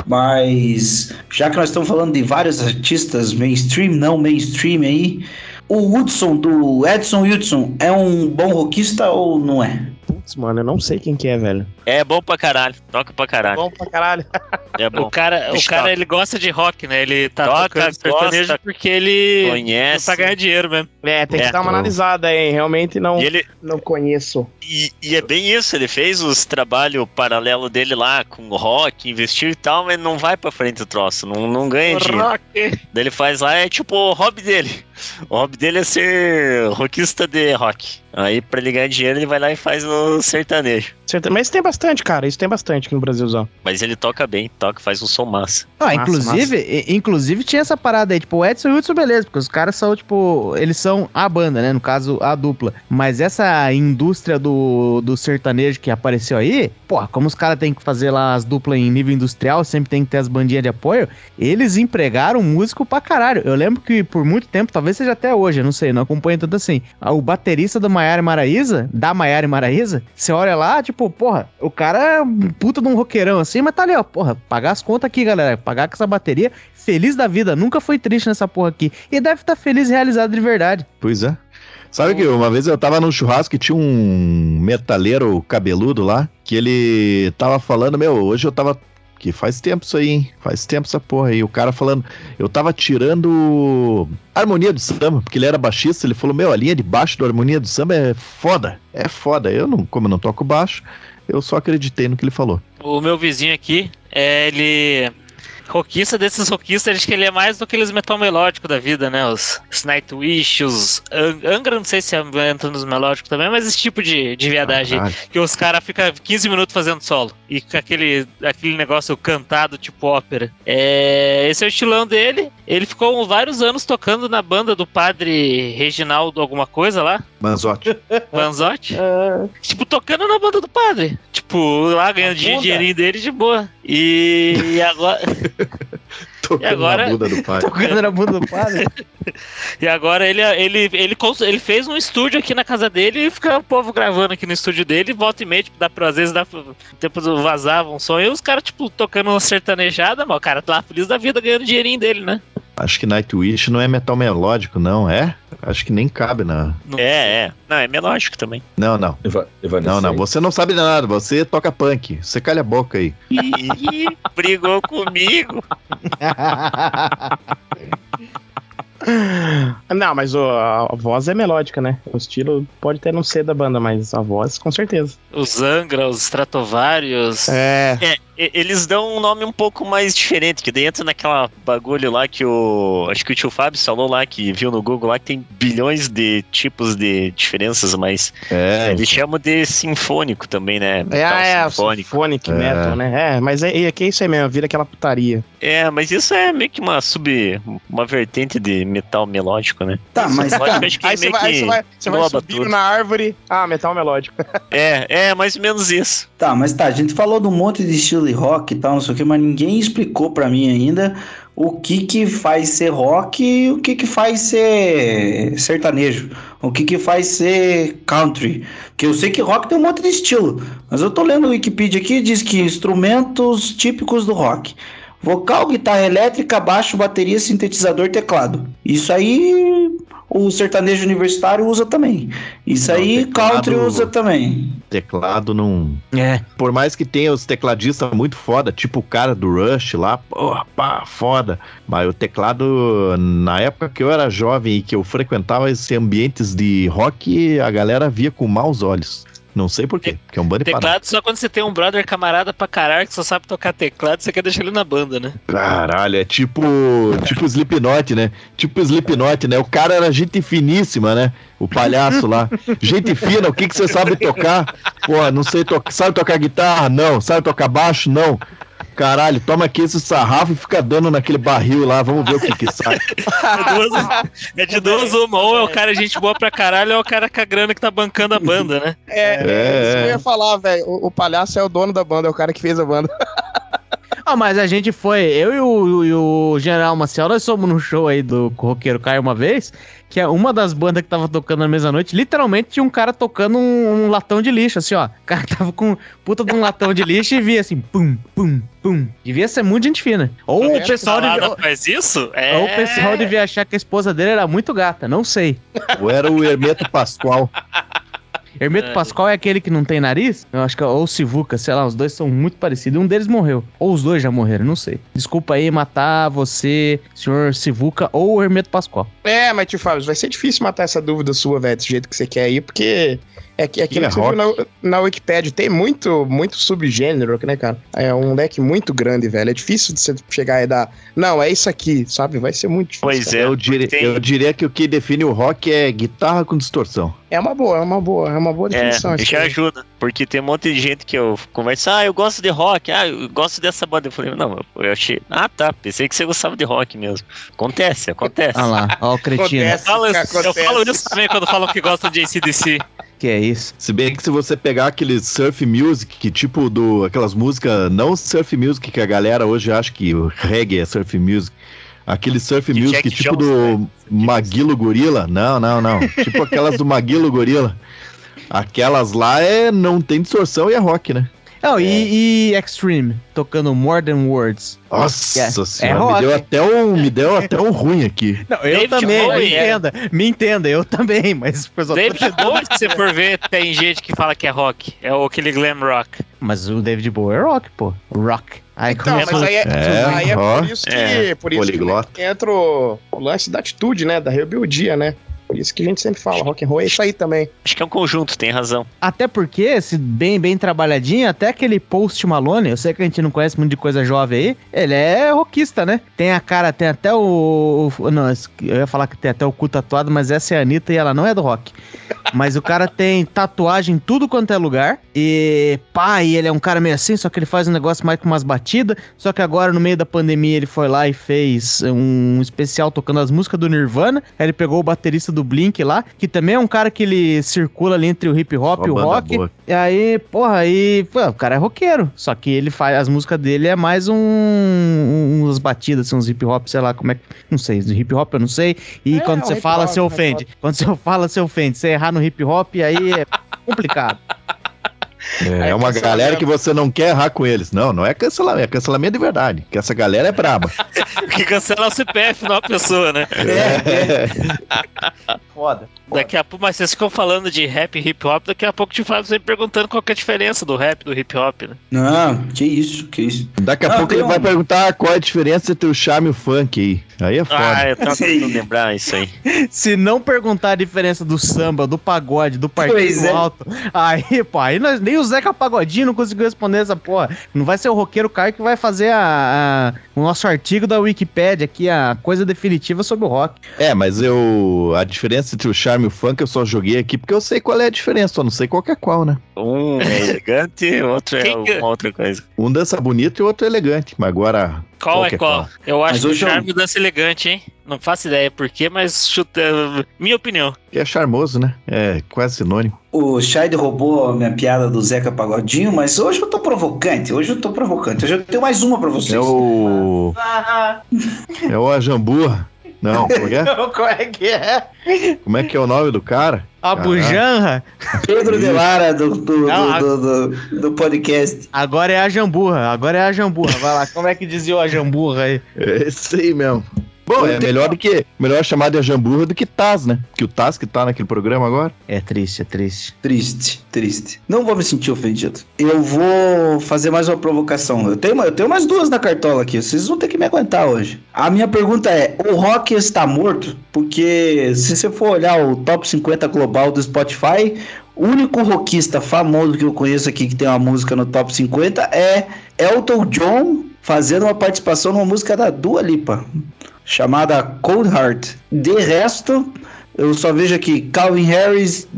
Mas já que nós estamos falando de vários artistas mainstream, não mainstream aí, o Hudson do Edson Hudson é um bom rockista ou não é? Putz, mano, eu não sei quem que é, velho. É bom pra caralho. Toca pra caralho. Bom pra caralho. [LAUGHS] É O bom. cara, o cara ele gosta de rock, né? Ele tá Toca, tocando sertanejo gosta, porque ele Conhece. não tá ganhando dinheiro mesmo. É, tem que É, dar uma então. analisada aí, realmente não, E ele, não conheço. E, e é bem isso, ele fez os trabalhos paralelo dele lá com o rock, investiu e tal, mas não vai pra frente o troço, não, não ganha dinheiro. Rock. Daí ele faz lá, é tipo o hobby dele. O hobby dele é ser rockista de rock. Aí pra ele ganhar dinheiro, ele vai lá e faz o sertanejo. Mas tem bastante, cara. Isso tem bastante aqui no Brasilzão. Mas ele toca bem, toca, faz um som massa. Ah, Massa, inclusive, i- inclusive tinha essa parada aí, tipo, o Edson e o Hudson, beleza, porque os caras são, tipo, eles são a banda, né? No caso, a dupla. Mas essa indústria do, do sertanejo que apareceu aí, porra, como os caras têm que fazer lá as duplas em nível industrial, sempre tem que ter as bandinhas de apoio, eles empregaram músico pra caralho. Eu lembro que por muito tempo, talvez seja até hoje, eu não sei, não acompanho tanto assim. ah, O baterista do Maiara e Maraíza, da Maiara e Maraíza, você olha lá, tipo, porra, o cara é um puta de um roqueirão assim, mas tá ali, ó, porra, pagar as contas aqui, galera, pagar com essa bateria, feliz da vida, nunca foi triste nessa porra aqui. E deve estar feliz e realizado de verdade. Pois é. Sabe que uma vez eu tava num churrasco e tinha um metaleiro cabeludo lá, que ele tava falando, meu, hoje eu tava. Que faz tempo isso aí, hein? Faz tempo essa porra aí. O cara falando, eu tava tirando harmonia do samba, porque ele era baixista, ele falou, meu, a linha de baixo do harmonia do samba é foda. É foda. Eu não, como eu não toco baixo, eu só acreditei no que ele falou. O meu vizinho aqui, é, ele. Rockista desses rockistas, acho que ele é mais do que aqueles metal melódico da vida, né? Os, os Nightwish, os Ang- Angra, não sei se entra nos melódicos também, mas esse tipo de, de viadagem. Caralho. Que os caras ficam 15 minutos fazendo solo. E com aquele, aquele negócio cantado tipo ópera. É, esse é o estilão dele. Ele ficou vários anos tocando na banda do padre Reginaldo alguma coisa lá. Manzotti. [LAUGHS] Vanzotti. Tipo, tocando na banda do padre. Tipo, lá ganhando dinheirinho dele de boa. E, e agora. [LAUGHS] Tocando agora- na bunda do pai. Tocando na bunda do padre. [LAUGHS] E agora ele, ele, ele, ele fez um estúdio aqui na casa dele e fica o povo gravando aqui no estúdio dele, volta e meia, tipo, dá pra, às vezes dá pra, tempo vazava um som, e os caras, tipo, tocando uma sertanejada, mas o cara tá lá feliz da vida ganhando dinheirinho dele, né? Acho que Nightwish não é metal melódico, não, é? Acho que nem cabe na. É, é. Não, é melódico também. Não, não. Eva, Não, não. Você não sabe de nada. Você toca punk. Você calha a boca aí. Ih, [LAUGHS] brigou comigo. [LAUGHS] Não, mas o- a, voz é melódica, né? O estilo pode até não ser da banda, mas a voz, com certeza. Os Angra, os Stratovarius. É. É, eles dão um nome um pouco mais diferente, que daí entra naquela bagulho lá que o. Acho que o tio Fábio falou lá, que viu no Google lá, que tem bilhões de tipos de diferenças, mas É. eles chamam de sinfônico também, né? É, Metal é, sinfônico. Symphonic É. Metal, né? É, mas é, é que é isso aí mesmo, vira aquela putaria. É, mas isso é meio que uma sub. uma vertente de metal melódico, né? Tá, mas Melódico, tá. acho que Aí você meio vai, que você vai, você vai subindo tudo. na árvore, ah, metal melódico. [LAUGHS] É, é mais ou menos isso. Tá, mas tá, a gente falou de um monte de estilo de rock e tal, não sei o que, mas ninguém explicou pra mim ainda o que que faz ser rock e o que que faz ser sertanejo, o que que faz ser country. Porque eu sei que rock tem um monte de estilo, mas eu tô lendo o Wikipedia aqui diz que instrumentos típicos do rock. Vocal, guitarra elétrica, baixo, bateria, sintetizador, teclado. Isso aí o sertanejo universitário usa também. Isso Não, aí teclado- country usa também. Teclado não. É. Por mais que tenha os tecladistas muito foda, tipo o cara do Rush lá, porra, pá, foda. Mas o teclado, na época que eu era jovem e que eu frequentava esses ambientes de rock, a galera via com maus olhos. Não sei por quê, porque é um bando de parado. Teclado só quando você tem um brother camarada pra caralho que só sabe tocar teclado, você quer deixar ele na banda, né? Caralho, é tipo, tipo Slipknot, né? Tipo Slipknot, né? O cara era gente finíssima, né? O palhaço lá. [LAUGHS] Gente fina, o que que você sabe tocar? Pô, não sei tocar. Sabe tocar guitarra? Não. Sabe tocar baixo? Não. Caralho, toma aqui esse sarrafo e fica dando naquele barril lá, vamos ver o que que sai. É, [LAUGHS] é de duas uma, ou é o cara gente boa pra caralho, ou é o cara com a grana que tá bancando a banda, né? É, É. isso que eu ia falar, velho. O, o palhaço é o dono da banda, é o cara que fez a banda. [LAUGHS] Ah, mas a gente foi, eu e o, e o General Maciel, nós somos num show aí do Roqueiro Caio uma vez, que é uma das bandas que tava tocando na mesma noite, literalmente tinha um cara tocando um, um latão de lixo, assim, ó. O cara [LAUGHS] tava com puta de um latão de lixo e via assim, pum, pum, pum. Devia ser muito gente fina. Ou o pessoal devia, faz isso? É... ou o pessoal devia achar que a esposa dele era muito gata, não sei. Ou era o Hermeto Pascoal. [LAUGHS] Hermeto É. Pascoal é aquele que não tem nariz? Eu acho que é ou Sivuca, sei lá, os dois são muito parecidos. Um deles morreu. Ou os dois já morreram, não sei. Desculpa aí matar você, senhor Sivuca ou Hermeto Pascoal. É, mas tio Fábio, vai ser difícil matar essa dúvida sua, velho, desse jeito que você quer aí, porque é que é aquilo é que você viu na, na Wikipedia. Tem muito, muito subgênero, né, cara? É um leque muito grande, velho. É difícil de você chegar e dar. Não, é isso aqui, sabe? Vai ser muito difícil. Pois cara. é, Eu, diria, tem- eu diria que o que define o rock é guitarra com distorção. É uma boa, é uma boa, é uma boa É, definição. isso já aí. ajuda. Porque tem um monte de gente que eu converso, ah, eu gosto de rock, ah, eu gosto dessa banda. Eu falei, não, eu achei. Ah, tá, pensei que você gostava de rock mesmo. Acontece, acontece. Ah lá, ó o [LAUGHS] cretino. Acontece. Eu falo, eu Acontece. falo isso também quando falam que gostam de ACDC. Que é isso? Se bem que se você pegar aquele surf music, que tipo do aquelas músicas, não surf music que a galera hoje acha que o reggae é surf music, aquele surf De music Jack tipo Jones, do né? Maguilo Gorila, não, não, não, tipo aquelas do Maguilo Gorila. Aquelas lá é não tem distorção e é rock, né? Não, e, e Extreme, tocando More Than Words. Nossa É, senhora, rock. me deu até um, me deu até um ruim aqui. [LAUGHS] Não, eu David também, Bowie, me é. entenda, me entenda, eu também, mas... David Bowie, se você for ver, tem gente que fala que é rock. É o aquele glam rock. Mas o David Bowie é rock, pô. Rock. Aí Então, mas aí é, É, aí é por isso que, É, por isso que entra o, o lance da atitude, né? Da rebeldia, né? Por isso que a gente sempre fala, rock and roll é isso aí também. Acho que é um conjunto, tem razão. Até porque, se bem, bem trabalhadinho, até aquele Post Malone, eu sei que a gente não conhece muito de coisa jovem aí, ele é rockista, né? Tem a cara, tem até o. o- não, eu ia falar que tem até o cu tatuado, mas essa é a Anitta e ela não é do rock. Mas o cara tem tatuagem em tudo quanto é lugar. E pá, e ele é um cara meio assim, só que ele faz um negócio mais com umas batidas. Só que agora, no meio da pandemia, ele foi lá e fez um especial tocando as músicas do Nirvana. Aí ele pegou o baterista do Blink lá, que também é um cara que ele circula ali entre o hip hop e o rock. boa. E aí, porra, aí, pô, o cara é roqueiro. Só que ele faz, as músicas dele é mais um, um umas batidas, assim, uns hip hop, sei lá, como é que, não sei, hip hop eu não sei. E É, quando um você fala, você hip ofende. Quando você [LAUGHS] fala, você ofende. Você errar no hip hop, aí é [LAUGHS] complicado. É, Aí uma cancelamento. galera que você não quer errar com eles. Não, não é cancelamento, é cancelamento de verdade. Que essa galera é braba. [LAUGHS] Que cancela o CPF, não a pessoa, né? Foda. Daqui a pouco, mas vocês ficam falando de rap e hip hop, daqui a pouco te faz você perguntando qual que é a diferença do rap e do hip hop, né? Não, que isso, que isso. Daqui a Não, pouco ele vai um- perguntar qual é a diferença entre o charme e o funk aí. Aí é foda. Ah, eu tava [LAUGHS] tentando lembrar isso aí. [LAUGHS] Se não perguntar a diferença do samba, do pagode, do partido Pois é. alto, aí, pô, aí nós, nem o Zeca Pagodinho não conseguiu responder essa porra. Não vai ser o roqueiro Caio que vai fazer a, a- o nosso artigo da Wikipédia aqui, a coisa definitiva sobre o rock. É, mas eu. A diferença entre o charme e o funk eu só joguei aqui porque eu sei qual é a diferença, só não sei qual que é qual, né? Um é elegante, [LAUGHS] outro é alguma outra coisa. Um dança bonito e o outro elegante. Mas agora. Qual, Qual é é qual? qual? Eu acho Mas que o eu- charme dança elegante, hein? Não faço ideia por quê, mas chuta. Minha opinião. É charmoso, né? É quase sinônimo. O Shade roubou a minha piada do Zeca Pagodinho, mas hoje eu tô provocante, hoje eu tô provocante. Hoje eu tenho mais uma pra vocês. É o. [LAUGHS] É o Ajamburra. Não, como é que é? [LAUGHS] Qual é que é? Como é que é o nome do cara? A bujanra? Pedro de Lara do, do, Não, do, do, do- do podcast. Agora é a jamburra, agora é a jamburra. Vai lá, como é que dizia a jamburra aí? É esse aí mesmo. Bom, é melhor do que. Melhor chamar de Ajamburra do que Taz, né? Que o Taz que tá naquele programa agora. É triste, é triste. Triste, triste. Não vou me sentir ofendido. Eu vou fazer mais uma provocação. Eu tenho, eu tenho mais duas na cartola aqui. Vocês vão ter que me aguentar hoje. A minha pergunta é: o rock está morto? Porque se você for olhar o top 50 global do Spotify, o único rockista famoso que eu conheço aqui que tem uma música no top 50 é Elton John fazendo uma participação numa música da Dua Lipa, chamada Cold Heart. De resto, eu só vejo aqui Calvin Harris,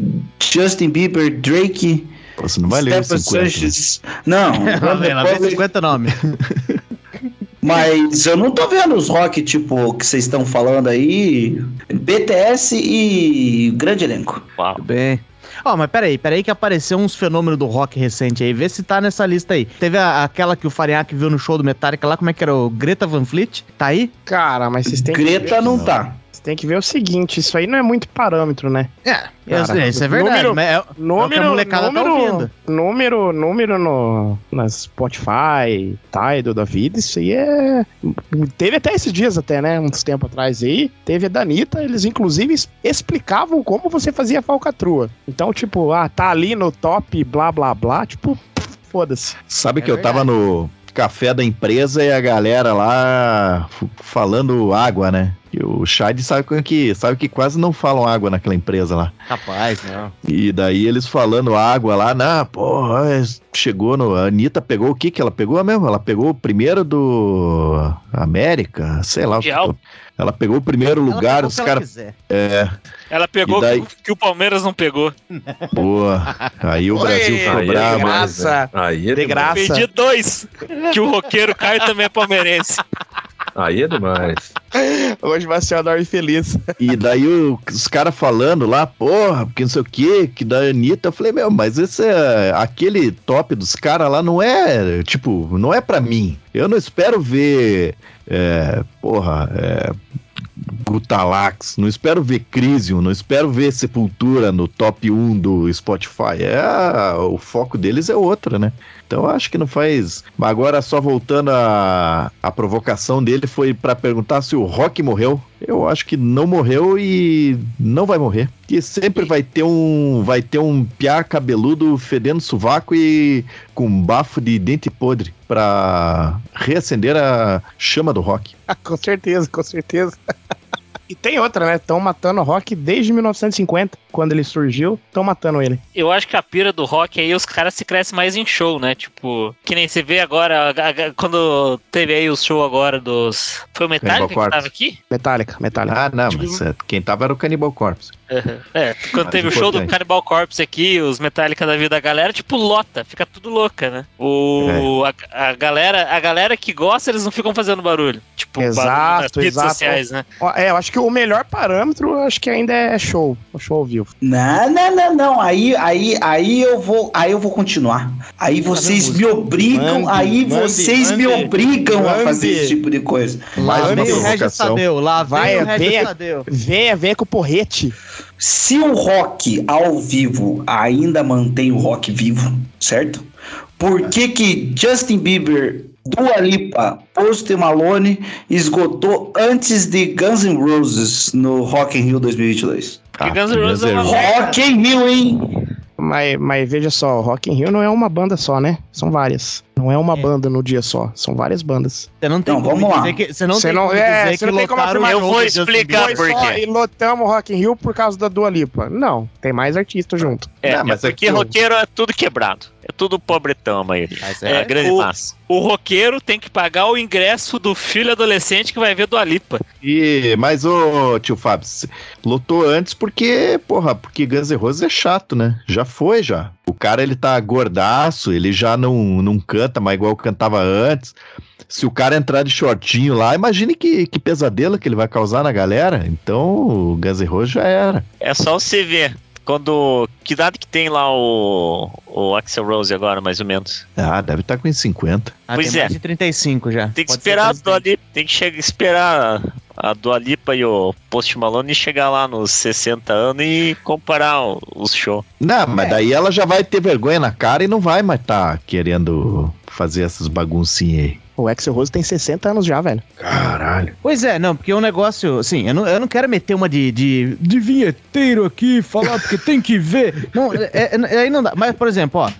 Justin Bieber, Drake, Você não vai ler os Stephen 50. né? Sanchez. Não, lá vem 50 nomes. mas eu não tô vendo os rock, tipo, que vocês estão falando aí. BTS e grande elenco. Uau. Bem. Ó, mas peraí, peraí que apareceu uns fenômenos do rock recente aí. Vê se tá nessa lista aí. Teve a- aquela que o Fariak viu no show do Metallica lá, como é que era? O Greta Van Fleet? Tá aí? Cara, mas vocês têm que Greta não tá. Tem que ver o seguinte, isso aí não é muito parâmetro, né? É, Cara, isso é verdade. número- mas é- que a Número, molecada tá número, ouvindo. número, número no, na Spotify, Tidal da vida, isso aí é... Teve até esses dias até, né, uns tempos atrás aí, teve a Danita, eles inclusive explicavam como você fazia falcatrua. Então, tipo, ah, tá ali no top, blá, blá, blá, tipo, foda-se. Sabe É que eu tava no café da empresa e a galera lá falando água, né? E o Shade sabe que, sabe que quase não falam água naquela empresa lá. Rapaz, não. E daí eles falando água lá, na porra, é, chegou no. A Anitta pegou o que que ela pegou mesmo? Ela pegou o primeiro do América, sei lá. o que Mundial. que- Ela pegou o primeiro Ela lugar, os que ela caras. quiser. É, Ela pegou daí? que, que o Palmeiras não pegou. boa. Aí o Brasil ficou Aí é bravo. demais, graça. Aí é De graça. Perdi dois. Que o roqueiro Caio também é palmeirense. Aí é demais. Hoje vai ser uma dorme feliz. E daí o- os caras falando lá, porra, porque não sei o que, que da Anitta. Eu falei, meu, mas esse é. Aquele top dos caras lá não é. Tipo, não é pra mim. Eu não espero ver. É, porra, é. Gutalax, não espero ver Crisium, não espero ver Sepultura no top 1 do Spotify. É, o foco deles é outro, né? Então acho que não faz. Agora, só voltando a, a provocação dele, foi pra perguntar se o Rock morreu. Eu acho que não morreu e não vai morrer. Que sempre vai ter um. Vai ter um piá cabeludo fedendo sovaco e com bafo de dente podre pra reacender a chama do rock. [LAUGHS] com certeza, com certeza. E tem outra, né? Estão matando o rock desde 1950, quando ele surgiu, estão matando ele. Eu acho que a pira do rock aí, os caras se crescem mais em show, né? Tipo, que nem você vê agora, quando teve aí o show agora dos. Foi o Metallica que Corpse. tava aqui? Metallica, Metallica. Ah, não, Tipo, mas é, quem tava era o Cannibal Corpse. É, quando Mais teve o show do. Cannibal Corpse aqui, os Metallica da vida da galera, tipo, lota, fica tudo louca, né? O, a, a galera, a galera que gosta, eles não ficam fazendo barulho. Tipo, Exato, barulho nas redes exato. sociais, né? É, eu acho que o melhor parâmetro, acho que ainda é show, o show ao vivo. Não, não, não, não. Aí, aí, aí eu vou, aí eu vou continuar. Aí vocês me obrigam, Mande, aí mande, vocês me mande, obrigam a mande. fazer esse tipo de coisa. Mais Lá uma vem o Regis provocação. Tadeu, lá Vai, vem vem. Venha, venha com o porrete. Se o rock ao vivo ainda mantém o rock vivo, certo? Por que que Justin Bieber Dua Lipa, Post Malone esgotou antes de Guns N' Roses no Rock in Rio 2022. Porque Guns N' Roses é uma Rock in Rio, hein? Mas, mas veja só, Rock in Rio não é uma banda só, né? São várias. Não é uma É. banda no dia só, são várias bandas. Você não tem Então, como vamos lá. dizer que você não Você tem não- como é, dizer você que não tem como lotaram afirmar. Eu vou explicar por quê? e lotamos Rock in Rio por causa da Dua Lipa. Não, tem mais artistas junto. É, Não, mas é é o- roqueiro é tudo quebrado. É tudo pobretão, a maioria. Mas É, a grande o- massa. O roqueiro tem que pagar o ingresso do filho adolescente que vai ver do Alipa. E, mas, ô, tio Fábio, cê lotou antes porque, porra, porque Guns N' Roses é chato, né? Já foi, já. O cara, ele tá gordaço, ele já não, não canta mais igual cantava antes. Se o cara entrar de shortinho lá, imagine que, que pesadelo que ele vai causar na galera. Então, o Guns N' Roses já era. É só você ver. Quando. Que idade que tem lá o. O Axel Rose agora, mais ou menos? Ah, deve estar com uns 50. Ah, Pois tem é. mais de 35 já. Tem que Pode esperar a Lipa. Tem que chegar, esperar a Dua Lipa e o Post Malone chegar lá nos 60 anos e comparar o- os shows. Não, É. mas daí ela já vai ter vergonha na cara e não vai mais tá querendo fazer essas baguncinhas aí. O Axel Rose tem 60 anos já, velho. Caralho. Pois é, não, porque o negócio, assim, eu não, eu não quero meter uma de, de, de vinheteiro aqui, falar porque tem que ver. Não, é, é- é- aí não dá. Mas, por exemplo, ó,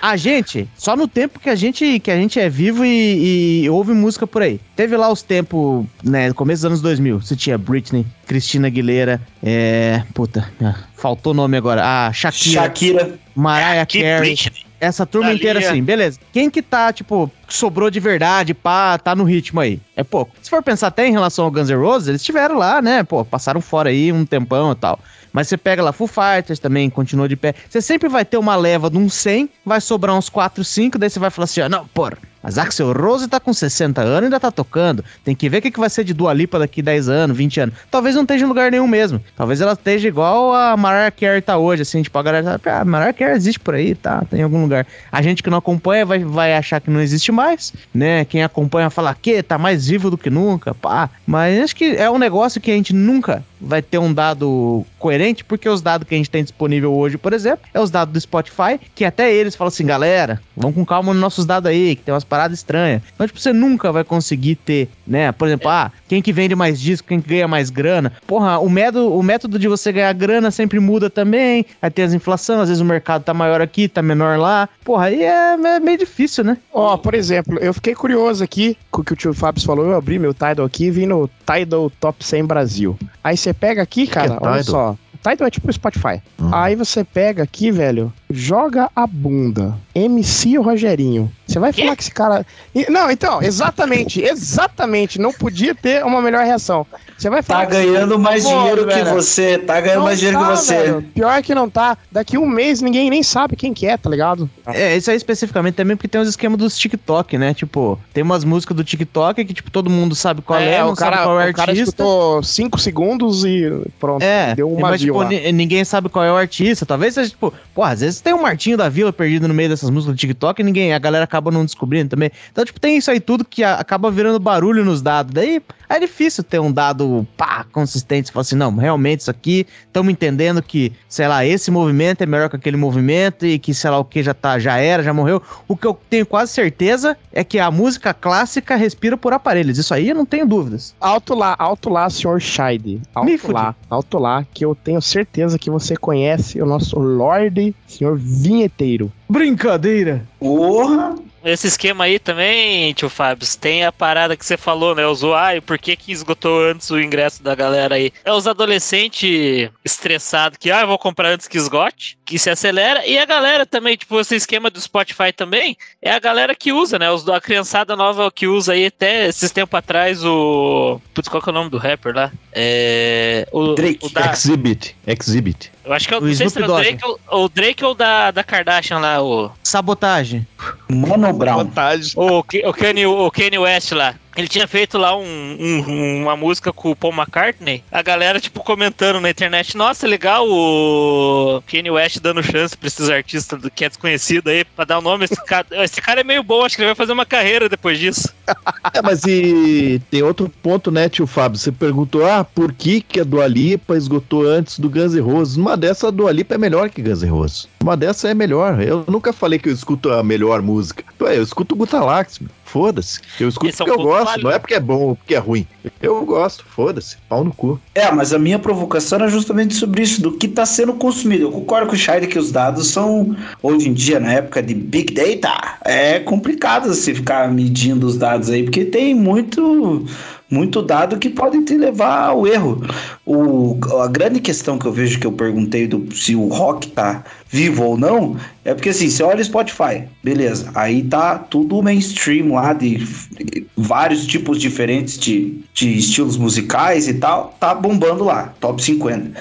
a gente, só no tempo que a gente, que a gente é vivo e, e ouve música por aí. Teve lá os tempos, né, começo dos anos 2000, você tinha Britney, Cristina Aguilera, é, puta, ah, faltou o nome agora, a Shakira, Shakira. Mariah Que Carey. Britney. Essa turma inteira assim, beleza. Quem que tá, tipo, sobrou de verdade, pá, tá no ritmo aí? É pouco. Se for pensar até em relação ao Guns N' Roses, eles estiveram lá, né? Pô, passaram fora aí um tempão e tal. Mas você pega lá Foo Fighters também, continua de pé. Você sempre vai ter uma leva de uns 100, vai sobrar uns 4, 5, daí você vai falar assim, ó, não, porra, mas Axel Rose tá com 60 anos e ainda tá tocando. Tem que ver o que, que vai ser de Dua Lipa daqui 10 anos, 20 anos. Talvez não esteja em lugar nenhum mesmo. Talvez ela esteja igual a Mariah Carey tá hoje, assim, tipo, a galera tá, ah, Mariah Carey existe por aí, tá, tá em algum lugar. A gente que não acompanha vai, vai achar que não existe mais, né? Quem acompanha vai falar que tá mais vivo do que nunca, pá. Mas acho que é um negócio que a gente nunca vai ter um dado coerente, porque os dados que a gente tem disponível hoje, por exemplo, é os dados do Spotify, que até eles falam assim, galera, vamos com calma nos nossos dados aí, que tem umas paradas estranhas. Então, tipo, você nunca vai conseguir ter, né? Por exemplo, ah, quem que vende mais disco, quem que ganha mais grana. Porra, o método, o método de você ganhar grana sempre muda também. Aí tem as inflação, às vezes o mercado tá maior aqui, tá menor lá. Porra, aí é, é meio difícil, né? Ó, por exemplo, eu fiquei curioso aqui com o que o tio Fábio falou. Eu abri meu Tidal aqui e vi no Tidal Top 100 Brasil. Aí você pega aqui, cara, é olha só. Tidal é tipo o Spotify. Hum. Aí você pega aqui, velho, joga a bunda. MC Rogerinho. Você vai falar que esse cara. Não, então, exatamente, exatamente. Não podia ter uma melhor reação. Você vai Tá falar. que- ganhando mais Pô, dinheiro que velho. você. Tá ganhando Não mais dinheiro tá, que você. velho. Pior que não tá. Daqui um mês ninguém nem sabe quem que é, tá ligado? É, isso aí especificamente também porque tem os esquemas dos TikTok, né? Tipo, tem umas músicas do TikTok que, tipo, todo mundo sabe qual é, não o cara, sabe qual é o o cara escutou 5 segundos e pronto. É, deu uma mas, tipo, ninguém sabe qual é o artista. Talvez seja, tipo, porra, às vezes tem um Martinho da Vila perdido no meio dessas músicas do TikTok e ninguém, a galera acaba não descobrindo também. Então, tipo, tem isso aí tudo que a- acaba virando barulho nos dados. Daí é difícil ter um dado, pá, consistente. Você fala assim, não, realmente isso aqui, estamos entendendo que, sei lá, esse movimento é melhor que aquele movimento e que, sei lá, o que já tá, já era, já morreu. O que eu tenho quase certeza é que a música clássica respira por aparelhos. Isso aí eu não tenho dúvidas. Alto lá, alto lá, senhor. Me Alto lá, alto lá, que eu tenho certeza que você conhece o nosso Lorde, senhor Vinheteiro. Brincadeira. Porra! Esse esquema aí também, tio Fábio, tem a parada que você falou, né? Os uai, por que que esgotou antes o ingresso da galera aí? É os adolescentes estressados que, ah, eu vou comprar antes que esgote, que se acelera. E a galera também, tipo, esse esquema do Spotify também, é a galera que usa, né? Os, a criançada nova que usa aí até esses tempos atrás o... Putz, qual que é o nome do rapper lá? É... O, Drake. o da- Exhibit. Exhibit. Eu acho que é o, não sei se era o Drake, ou, o Drake ou da, da Kardashian lá, o... Sabotagem. Mano Brown. Vantagem. O, o, Kanye, o Kanye West lá. Ele tinha feito lá um- um- uma música com o Paul McCartney. A galera, tipo, comentando na internet: Nossa, legal o Kanye West dando chance pra esses artistas que é desconhecido aí, pra dar o nome. Esse cara, [LAUGHS] esse cara é meio bom, acho que ele vai fazer uma carreira depois disso. [LAUGHS] É, mas e tem outro ponto, né, tio Fábio? Você perguntou, ah, por que, que a Dua Lipa esgotou antes do Guns N' Roses? Uma dessa, a Dua Lipa é melhor que Guns N' Roses. Uma dessa é melhor. Eu nunca falei que eu escuto a melhor música. Eu escuto Gutalax. Foda-se. Eu escuto Esse é um porque eu gosto. válido. Não é porque é bom ou porque é ruim. Eu gosto. Foda-se. Pau no cu. É, mas a minha provocação era justamente sobre isso, do que está sendo consumido. Eu concordo com o Shire que os dados são, hoje em dia, na época de Big Data, é complicado você ficar medindo os dados aí, porque tem muito, muito dado que pode te levar ao erro. O, a grande questão que eu vejo que eu perguntei do se o rock tá vivo ou não, é porque assim, você olha o Spotify, beleza, aí tá tudo mainstream lá de, de vários tipos diferentes de, de estilos musicais e tal, tá bombando lá, top 50.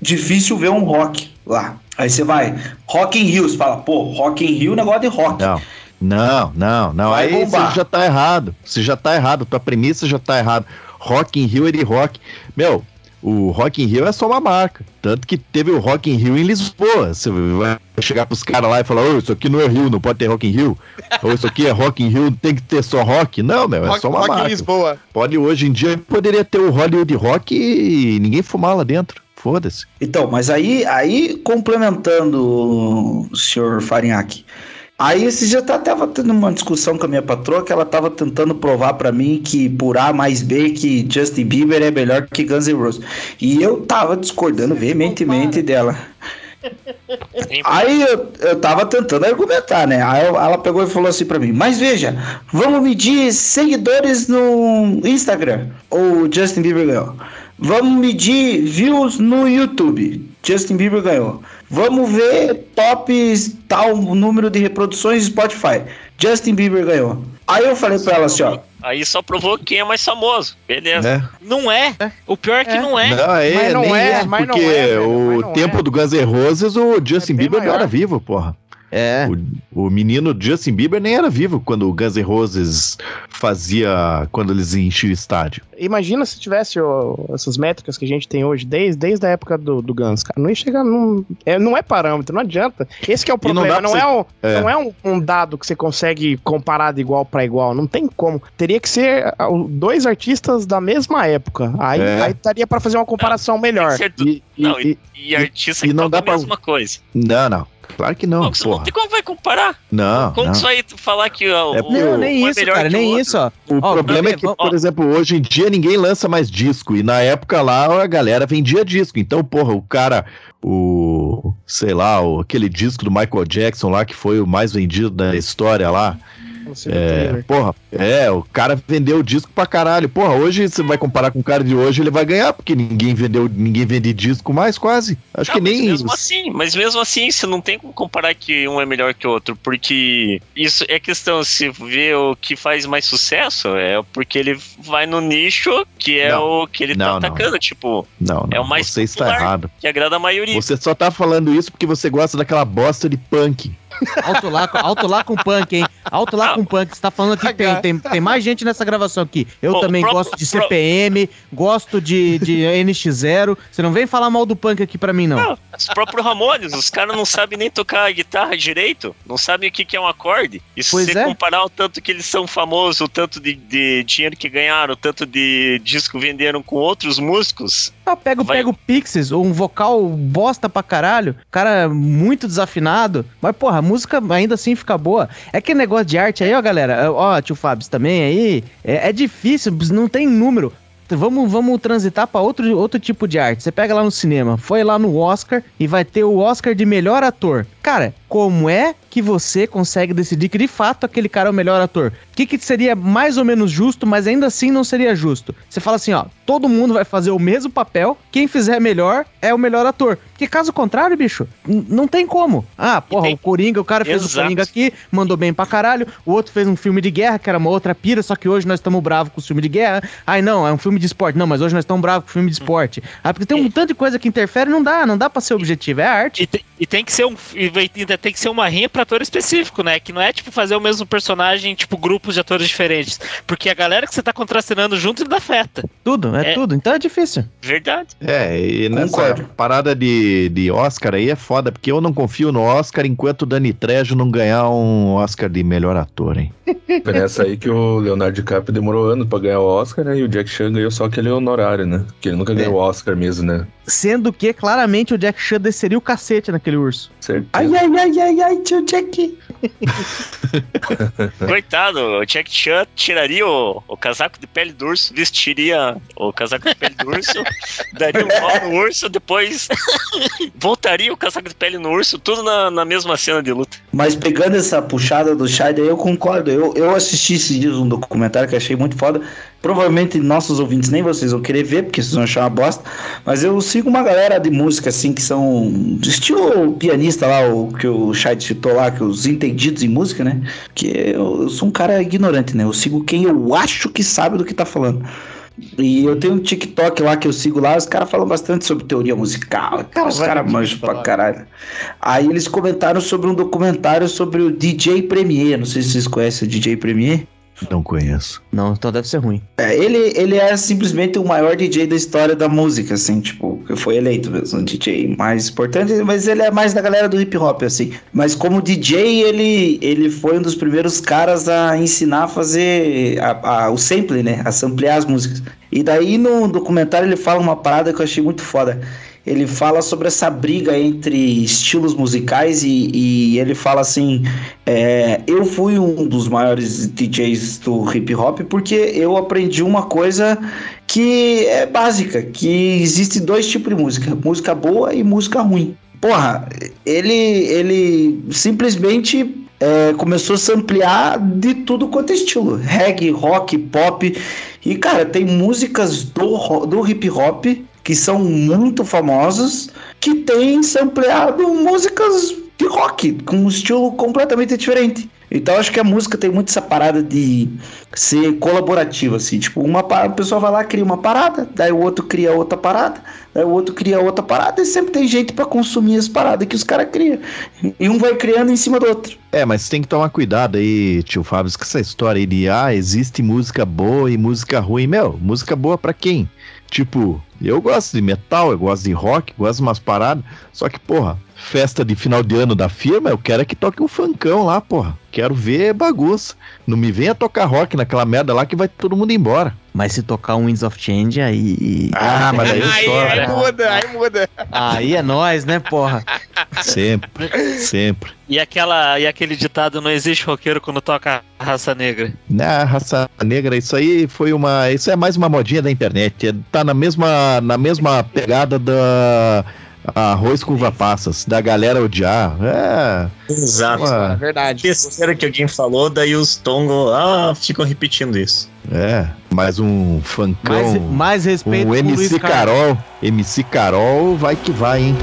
Difícil ver um rock lá. Aí você vai, Rock in Rio, você fala, pô, Rock in Rio é negócio de rock. Não. Não, não, não. Vai Aí bombar. você já tá errado. Você já tá errado. Tua premissa já tá errada. Rock in Rio é de rock. Meu, o Rock in Rio é só uma marca. Tanto que teve o Rock in Rio em Lisboa. Você vai chegar pros caras lá e falar, ô, isso aqui não é Rio, não pode ter Rock in Rio. Ou isso aqui é Rock in Rio, tem que ter só rock. Não, meu, é Rock, só uma Rock em marca. Lisboa. Pode, hoje em dia, poderia ter o Hollywood Rock e ninguém fumar lá dentro. Foda-se. Então, mas aí, aí complementando o senhor Farinhaque, aí esse dia tá- tava tendo uma discussão com a minha patroa que ela tava tentando provar pra mim que por A mais B que Justin Bieber é melhor que Guns N' Roses. E eu tava discordando veementemente dela. Aí eu, eu tava tentando argumentar, né? Aí eu- ela pegou e falou assim pra mim: Mas veja, vamos medir seguidores no Instagram. O Justin Bieber ganhou. Vamos medir views no YouTube. Justin Bieber ganhou. Vamos ver tops, tal número de reproduções do Spotify. Justin Bieber ganhou. Aí eu falei pra ela assim: Ó, Aí só provou quem é mais famoso. Beleza. É. Não é. O pior é que É. não é. Não, é, Mas não nem é, é, mas não porque é, o não tempo é. do Guns N' Roses, o Justin Bieber não maior. era vivo, porra. É. O, o menino Justin Bieber nem era vivo quando o Guns N' Roses fazia, quando eles enchiam o estádio. Imagina se tivesse ó, essas métricas que a gente tem hoje, desde, desde a época do, do Guns, cara. Não ia chegar num. É, não é parâmetro, não adianta. Esse que é o não problema. Não, pra é, um, é. não é um, um dado que você consegue comparar de igual pra igual. Não tem como. Teria que ser dois artistas da mesma época. Aí, É. aí daria pra fazer uma comparação melhor. Tem que ser E, e- Não, e- E artista e que não toca dá a pra- mesma coisa. não, não. Claro que não, Não, você não porra. tem como vai comparar. Não, Como não. que você vai falar que ó, É o, Não, nem um é isso, melhor cara, que o nem outro? isso, ó. O Ó, problema é que, ó, por exemplo, hoje em dia ninguém lança mais disco. E na época lá a galera vendia disco. Então, porra, o cara, o. sei lá, o, aquele disco do Michael Jackson lá que foi o mais vendido da história lá. É, porra, é, o cara vendeu o disco pra caralho. Porra, hoje você vai comparar com o cara de hoje, ele vai ganhar, porque ninguém vendeu, ninguém vende disco mais, quase. Acho Não, que mas nem mesmo isso. assim, mas mesmo assim, você não tem como comparar que um é melhor que o outro, porque isso é questão, se vê o que faz mais sucesso, é porque ele vai no nicho que é Não. o que ele Não, tá não. atacando, tipo, Não, não, é o mais você está errado. que agrada a maioria. Você só tá falando isso porque você gosta daquela bosta de punk. Alto lá, alto lá com punk, hein? Alto lá com punk. Você tá falando que tem, tem, tem mais gente nessa gravação aqui. Eu também pro- gosto de pro- CPM, gosto de, de NX0. Você não vem falar mal do punk aqui pra mim, não. Não, os próprios Ramones, os caras não sabem nem tocar a guitarra direito, não sabem o que, que é um acorde. E se Pois você é. comparar o tanto que eles são famosos, o tanto de, de dinheiro que ganharam, o tanto de disco venderam com outros músicos, Eu pego, Vai- pego o Pixies, um vocal bosta pra caralho, cara muito desafinado, mas porra, a música ainda assim fica boa. É que negócio de arte aí, ó, galera, ó, tio Fábio também aí, é, é difícil, não tem número. Vamos, vamos transitar pra outro, outro tipo de arte. Você pega lá no cinema, foi lá no Oscar e vai ter o Oscar de melhor ator. Cara, como é que você consegue decidir que de fato aquele cara é o melhor ator? O que, que seria mais ou menos justo, mas ainda assim não seria justo? Você fala assim, ó, todo mundo vai fazer o mesmo papel, quem fizer melhor é o melhor ator. Porque caso contrário, bicho, não tem como. Ah, porra, tem- o Coringa, o cara fez o Exato. Coringa aqui, mandou bem pra caralho, o outro fez um filme de guerra, que era uma outra pira, só que hoje nós estamos bravos com o filme de guerra. Ai, não, é um filme de esporte. Não, mas hoje nós estamos bravos com o filme de esporte. Ah, porque tem um tanto de coisa que interfere, não dá, não dá pra ser objetivo, é arte. E, te- e tem que ser um ainda tem que ser uma rinha pra ator específico, né? Que não é tipo fazer o mesmo personagem, tipo grupos de atores diferentes, porque a galera que você tá contracenando junto dá feta. Tudo, é, É. tudo. Então é difícil. verdade. É, e nessa Concordo. parada de, de Oscar aí é foda, porque eu não confio no Oscar enquanto o Dani Trejo não ganhar um Oscar de melhor ator, hein? [LAUGHS] Foi nessa aí que o Leonardo DiCaprio demorou anos pra ganhar o Oscar, né? E o Jack Chan ganhou só aquele honorário, né? Que ele nunca ganhou o Oscar mesmo, né? Sendo que claramente o Jack Chan desceria o cacete naquele urso. Certeza. ai, ai, ai, ai, ai, tio Jack. [LAUGHS] Coitado, o Jack Chan tiraria o, o casaco de pele do urso, vestiria o casaco de pele do urso, daria um pau no urso, depois voltaria o casaco de pele no urso, tudo na, na mesma cena de luta. Mas pegando essa puxada do Shai, eu concordo. Eu, eu assisti esses dias um documentário que achei muito foda. Provavelmente nossos ouvintes nem vocês vão querer ver, porque vocês vão achar uma bosta. Mas eu sigo uma galera de música, assim, que são. Estilo pianista lá, o que o Shai citou lá, que os entendidos em música, né? Que eu, eu sou um cara ignorante, né? Eu sigo quem eu acho que sabe do que tá falando. E eu tenho um TikTok lá que eu sigo lá, os caras falam bastante sobre teoria musical. Cara, os caras manjam pra caralho. Aí eles comentaram sobre um documentário sobre o DJ Premier. Não sei se vocês conhecem o DJ Premier. Não conheço. Não, então deve ser ruim. É, ele, ele é simplesmente o maior DJ da história da música, assim, tipo, que foi eleito mesmo, um DJ mais importante, mas ele é mais da galera do hip hop, assim. Mas como DJ, ele, ele foi um dos primeiros caras a ensinar a fazer a, a, o sample, né? A samplear as músicas. E daí no documentário ele fala uma parada que eu achei muito foda ele fala sobre essa briga entre estilos musicais e, e ele fala assim: é, eu fui um dos maiores DJs do hip hop porque eu aprendi uma coisa que é básica, que existe dois tipos de música, música boa e música ruim. Porra, ele, ele simplesmente é, começou a se ampliar de tudo quanto é estilo. Reggae, rock, pop. E, cara, tem músicas do, do hip hop que são muito famosas, que têm sampleado músicas de rock, com um estilo completamente diferente. Então acho que a música tem muito essa parada de ser colaborativa, assim. Tipo, uma a pessoa vai lá, cria uma parada, daí o outro cria outra parada, daí o outro cria outra parada, e sempre tem gente para consumir as paradas que os caras criam. E um vai criando em cima do outro. É, mas tem que tomar cuidado aí, tio Fábio, com essa história aí de, ah, existe música boa e música ruim. Meu, música boa para quem? Tipo, eu gosto de metal, eu gosto de rock, gosto de umas paradas. Só que, porra, festa de final de ano da firma, eu quero é que toque um funkão lá, porra. Quero ver bagunça. Não me venha tocar rock naquela merda lá que vai todo mundo embora. Mas se tocar um Winds of Change, aí. Ah, mas aí [LAUGHS] Aí, choro. aí muda, aí muda. Aí é nós, né, porra? Sempre, sempre. E, aquela, e aquele ditado: não existe roqueiro quando toca raça negra. Na raça negra, isso aí foi uma. Isso é mais uma modinha da internet. É- Tá na mesma, na mesma pegada da arroz com uva passas, da galera odiar. É. Exato. É verdade. Besteira que alguém falou, daí os Tongo ah, ficam repetindo isso. É. Mais um funkão. Mais, mais respeito um MC Carlos. Carol. MC Carol vai que vai, hein?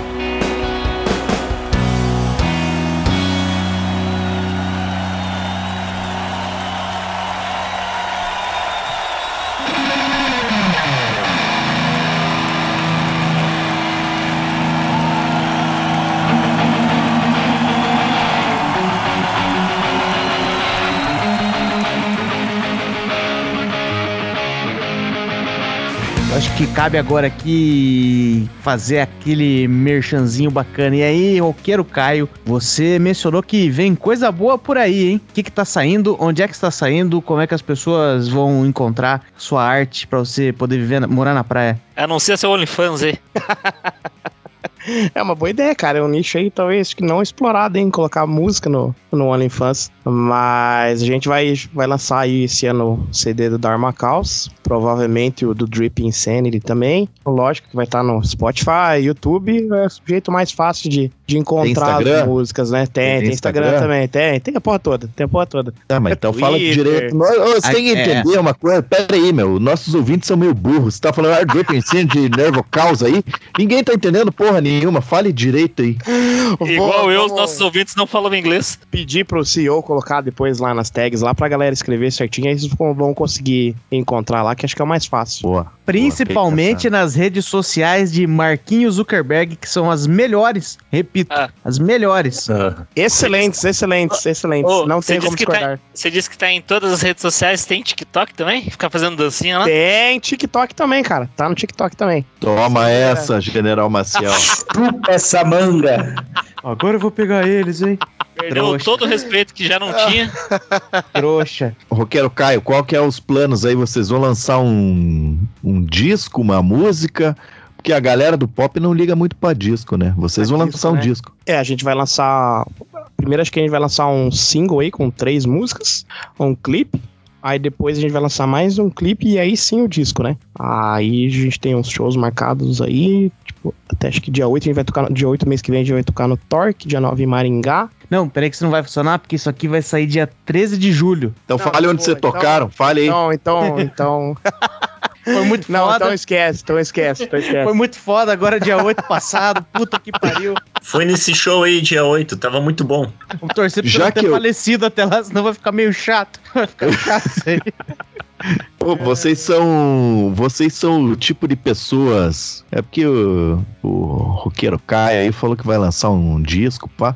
Cabe agora aqui fazer aquele merchanzinho bacana. E aí, roqueiro Caio, você mencionou que vem coisa boa por aí, hein? O que que tá saindo? Onde é que está saindo? Como é que as pessoas vão encontrar sua arte pra você poder viver, na- morar na praia? Anuncia seu OnlyFans aí. [LAUGHS] É uma boa ideia, cara. É um nicho aí, talvez, que não explorado, hein? Colocar música no, no OnlyFans. Mas a gente vai, vai lançar aí esse ano o CD do Dharma Caos. Provavelmente o do Drip Insanity também. Lógico que vai estar no Spotify, YouTube. É o jeito mais fácil de, de encontrar as músicas, né? Tem, Tem tem, Instagram, Instagram? também. Tem, tem a porra toda. Tem a porra toda. Tá, mas então fala Twitter. direito. Nós- Você tem que É. entender uma coisa. Pera aí, meu. Nossos ouvintes são meio burros. Você tá falando dripping scene de nervo causa aí? Ninguém tá entendendo porra nenhuma. Fale direito aí. Igual Vou- eu, os nossos ouvintes não falam inglês. pedir pro CEO colocar depois lá nas tags lá pra galera escrever certinho. Aí vocês vão conseguir encontrar lá, que acho que é o mais fácil. Boa. Principalmente nas redes sociais de Marquinhos Zuckerberg, que são as melhores. Repito, Ah. as melhores. Excelentes, excelentes, excelentes. Ô, Não tem como tá- discordar. Você disse que tá em todas as redes sociais, tem TikTok também? Ficar fazendo dancinha lá? Tem TikTok também, cara. Tá no TikTok também. Toma essa, General Maciel. [LAUGHS] Chupa essa manga. Agora eu vou pegar eles, hein? Perdeu Trouxa. todo o respeito que já não tinha. Trouxa. Roqueiro Caio, qual que é os planos aí? Vocês vão lançar um, um disco, uma música? Porque a galera do pop não liga muito pra disco, né? Vocês Pra vão disco, lançar um né? disco. É, a gente vai lançar. primeiro acho que a gente vai lançar um single aí com três músicas, um clipe. Aí depois a gente vai lançar mais um clipe e aí sim o disco, né? Aí a gente tem uns shows marcados aí, tipo, até acho que dia 8 a gente vai tocar, no- dia 8 mês que vem a gente vai tocar no Torque, dia 9 em Maringá. Não, peraí que isso não vai funcionar, porque isso aqui vai sair dia 13 de julho. Então Não, fale onde pô, você então- tocaram, fale aí. Não, então, então... [LAUGHS] Foi muito Não, foda. então esquece, então esquece, então esquece. Foi muito foda agora, dia 8 passado. Puta que pariu. Foi nesse show aí, dia 8, tava muito bom. Vamos torcer pra Já Já não ter que eu- falecido até lá, senão vai ficar meio chato. [LAUGHS] Vai ficar chato isso aí. Pô, vocês são. Vocês são o tipo de pessoas. É porque o, o roqueiro Caio aí falou que vai lançar um disco, pá.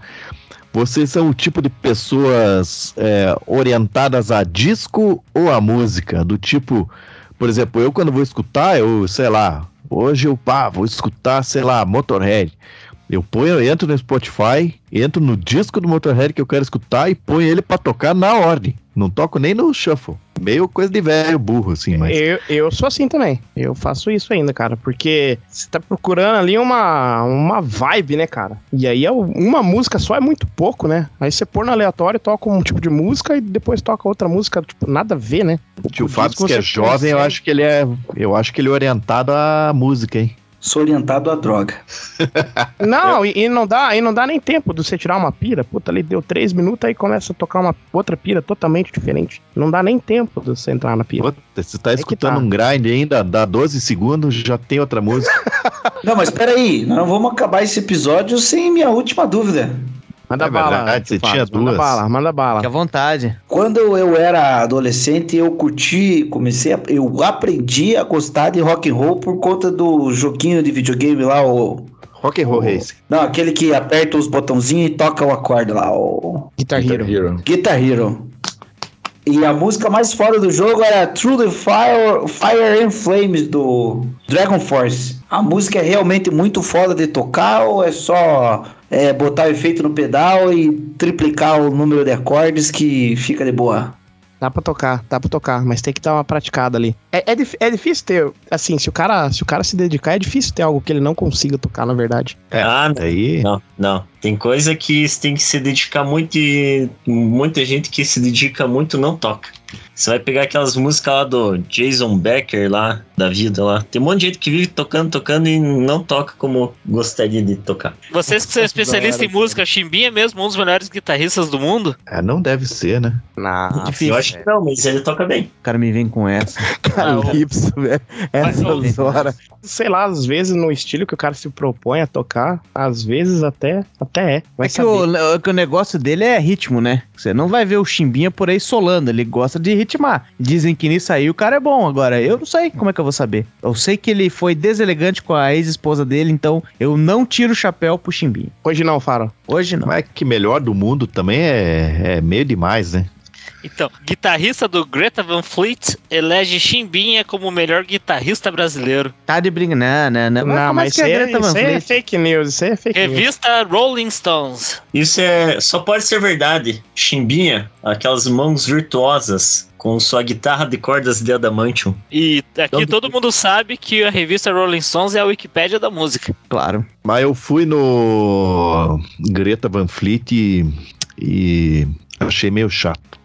Vocês são o tipo de pessoas é, orientadas a disco ou a música? Do tipo, por exemplo, eu quando vou escutar, eu, sei lá, hoje eu pá, vou escutar, sei lá, Motorhead. Eu ponho, eu entro no Spotify, entro no disco do Motorhead que eu quero escutar e ponho ele pra tocar na ordem. Não toco nem no shuffle. Meio coisa de velho burro, assim, mas. Eu, eu sou assim também. Eu faço isso ainda, cara. Porque você tá procurando ali uma, uma vibe, né, cara? E aí é uma música só é muito pouco, né? Aí você pôr no aleatório, toca um tipo de música e depois toca outra música, tipo, nada a ver, né? O tio O Fábio, que é jovem, eu acho que ele é. Eu acho que ele é orientado à música, hein? Sou orientado à droga. [LAUGHS] Não, e, e não dá, e não dá nem tempo de você tirar uma pira. Puta, ali deu três minutos, aí começa a tocar uma outra pira totalmente diferente. Não dá nem tempo de você entrar na pira. Puta, você tá que escutando tá. um grind ainda, dá 12 segundos, já tem outra música. [LAUGHS] Não, mas peraí, nós não vamos acabar esse episódio sem minha última dúvida. Manda É bala. verdade, você tinha Manda duas. bala, manda bala. Fique à vontade. Quando eu era adolescente, eu curti, comecei a, eu aprendi a gostar de rock and roll por conta do joguinho de videogame lá, o Rock and Roll o- Race. Não, aquele que aperta os botãozinhos e toca o acorde lá, o Guitar Hero. Hero. Guitar Hero. E a música mais fora do jogo era Through the Fire, Fire and Flames do Dragon Force. A música é realmente muito foda de tocar ou é só é, botar o efeito no pedal e triplicar o número de acordes que fica de boa? Dá pra tocar, dá pra tocar, mas tem que dar uma praticada ali. É, é, dif- é difícil ter, assim, se o, cara, se o cara se dedicar, é difícil ter algo que ele não consiga tocar, na verdade. É, ah, Aí. não, não. Tem coisa que você tem que se dedicar muito e muita gente que se dedica muito não toca. Você vai pegar aquelas músicas lá do Jason Becker lá, da vida lá. Tem um monte de gente que vive tocando, tocando e não toca como gostaria de tocar. Vocês que são especialistas em música, Chimbinha é mesmo um dos melhores guitarristas do mundo? É, não deve ser, né? Na Difícil. Eu acho que não, mas ele toca bem. O cara me vem com essa. [LAUGHS] Calypso, velho. Mas, ô, Essas horas. Sei lá, às vezes no estilo que o cara se propõe a tocar, às vezes até, até é. Vai É que o, que o negócio dele é ritmo, né? Você não vai ver o Chimbinha por aí solando, ele gosta de ritmar. Dizem que nisso aí o cara é bom. Agora, eu não sei como é que eu vou saber. Eu sei que ele foi deselegante com a ex-esposa dele, então eu não tiro o chapéu pro Chimbinha. Hoje não, Faro. Hoje não. Mas que melhor do mundo também é, é meio demais, né? Então, guitarrista do Greta Van Fleet elege Chimbinha como o melhor guitarrista brasileiro. Tá de brinca. Não, não, não. Mas que isso aí, é, Greta Van isso é Fleet? fake news, isso aí é fake news. Revista Rolling Stones. Isso é só pode ser verdade. Chimbinha, aquelas mãos virtuosas com sua guitarra de cordas de adamantium. E aqui Então- todo mundo sabe que a revista Rolling Stones é a Wikipédia da música. Claro. Mas eu fui no Greta Van Fleet e, e achei meio chato.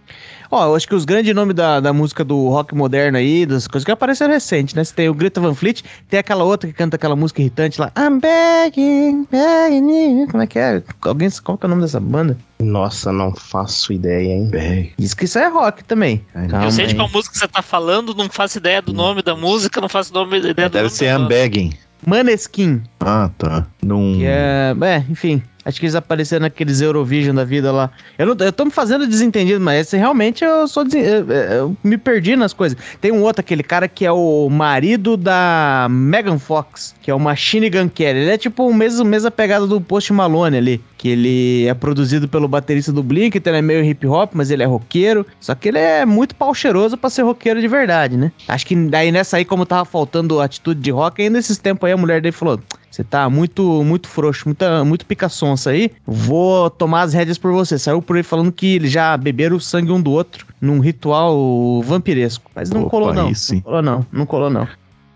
Ó, eu acho que os grandes nomes da, da música do rock moderno aí, das coisas que apareceram recente, né? Você tem o Greta Van Fleet, tem aquela outra que canta aquela música irritante lá. I'm begging, begging you. Como é que é? Alguém, qual que é o nome dessa banda? Nossa, não faço ideia, hein? Bem, Diz que isso é rock também. Calma eu sei de qual música você tá falando, não faço ideia do nome da música, não faço nome, ideia do deve nome ser da banda. Unbagging. Maneskin, Ah, tá. Num... que é... É, enfim... Acho que eles apareceram naqueles Eurovision da vida lá. Eu, não, eu tô me fazendo desentendido, mas esse, realmente eu sou desen- eu, eu me perdi nas coisas. Tem um outro, aquele cara que é o marido da Megan Fox, que é o Machine Gun Kelly. Ele é tipo o mesmo, mesma pegada do Post Malone ali. Que ele é produzido pelo baterista do Blink, então ele é meio hip hop, mas ele é roqueiro. Só que ele é muito pau cheiroso pra ser roqueiro de verdade, né? Acho que daí nessa aí, como tava faltando atitude de rock, aí nesses tempos aí a mulher dele falou: você tá muito, muito frouxo, muita, muito pica-sonsa aí. Vou tomar as rédeas por você. Saiu por aí falando que eles já beberam o sangue um do outro num ritual vampiresco. Mas não Opa, colou, não. Não colou, não. Não colou, não.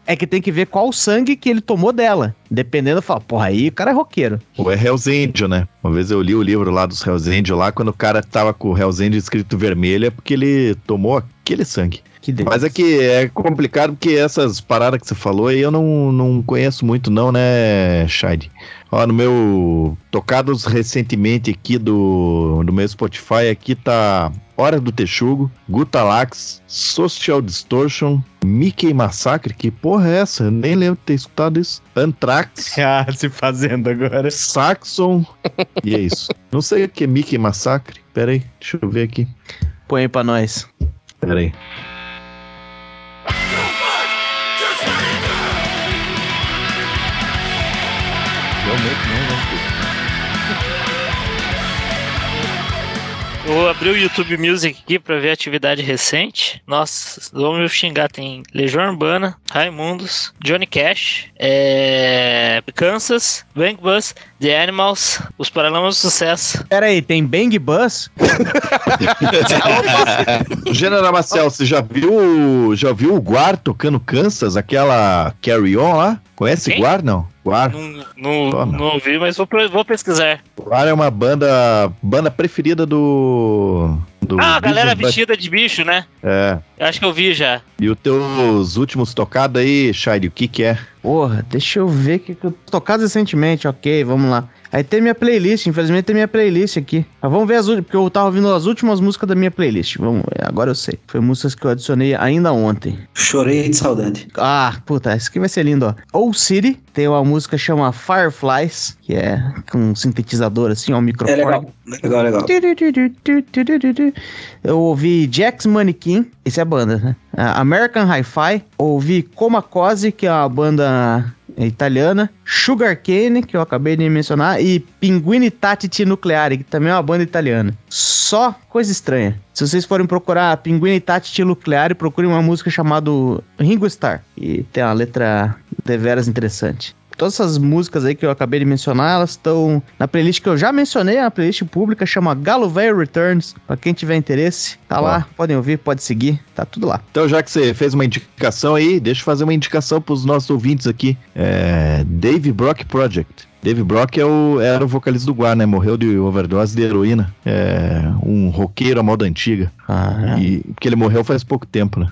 É que tem que ver qual sangue que ele tomou dela. Dependendo, fala, porra, aí o cara é roqueiro. Ou é Hells Angel, né? Uma vez eu li o livro lá dos Hells Angel lá, quando o cara tava com o Hells Angel escrito vermelho, é porque ele tomou aquele sangue. Mas é que é complicado porque essas paradas que você falou aí eu não, não conheço muito não, né, Shade? Ó, no meu tocados recentemente aqui do, do meu Spotify, aqui tá Hora do Texugo, Gutalax, Social Distortion, Mickey Massacre, que porra é essa? Eu nem lembro de ter escutado isso. Anthrax, [LAUGHS] Ah, se fazendo agora. Saxon, [LAUGHS] e é isso. Não sei o que é Mickey Massacre. Pera aí, deixa eu ver aqui. Põe aí pra nós. Pera aí. Bye. Vou abrir o YouTube Music aqui pra ver a atividade recente. Nossa, vamos me xingar. Tem Legião Urbana, Raimundos, Johnny Cash, é... Kansas, Bang Bus, The Animals, Os Paralamas do Sucesso. Pera aí, tem Bang Bus? [LAUGHS] General Marcel, você já viu, já viu o Guar tocando Kansas, aquela Carry On lá? Conhece Quem? Guar, não? Guar. Não, não, não ouvi, mas vou, vou pesquisar. Guar é uma banda, banda preferida do... do Ah, a galera vestida de bicho, né? É. Eu acho que eu vi já. E os teus últimos tocados aí, Shire, o que que é? Porra, deixa eu ver o que, que eu tocado recentemente, ok, vamos lá. Aí tem minha playlist, infelizmente tem minha playlist aqui. Mas vamos ver as últimas, porque eu tava ouvindo as últimas músicas da minha playlist. Vamos, agora eu sei. Foi músicas que eu adicionei ainda ontem. Chorei de saudade. Ah, puta, esse aqui vai ser lindo, ó. Old City tem uma música chama Fireflies, que é com um sintetizador assim, ó, um É microfone. legal. Legal, legal. Eu ouvi Jax Mannequin, esse é a banda, né? American Hi-Fi, ouvi Comacose, que é uma banda italiana, Sugar Cane, que eu acabei de mencionar, e Pinguini Tatiti Nucleare, que também é uma banda italiana. Só coisa estranha. Se vocês forem procurar Pinguini Tatiti Nucleare, procurem uma música chamada Ringo Starr, e tem uma letra deveras interessante. Todas essas músicas aí que eu acabei de mencionar, elas estão na playlist que eu já mencionei, a playlist pública chama Galo Velho Returns. Pra quem tiver interesse, tá lá, podem ouvir, pode seguir, tá tudo lá. Então, já que você fez uma indicação aí, deixa eu fazer uma indicação pros nossos ouvintes aqui. É, Dave Brock Project. Dave Brock é o, era o vocalista do Guar, né? Morreu de overdose de heroína. É um roqueiro à moda antiga. Ah, E, porque ele morreu faz pouco tempo, né?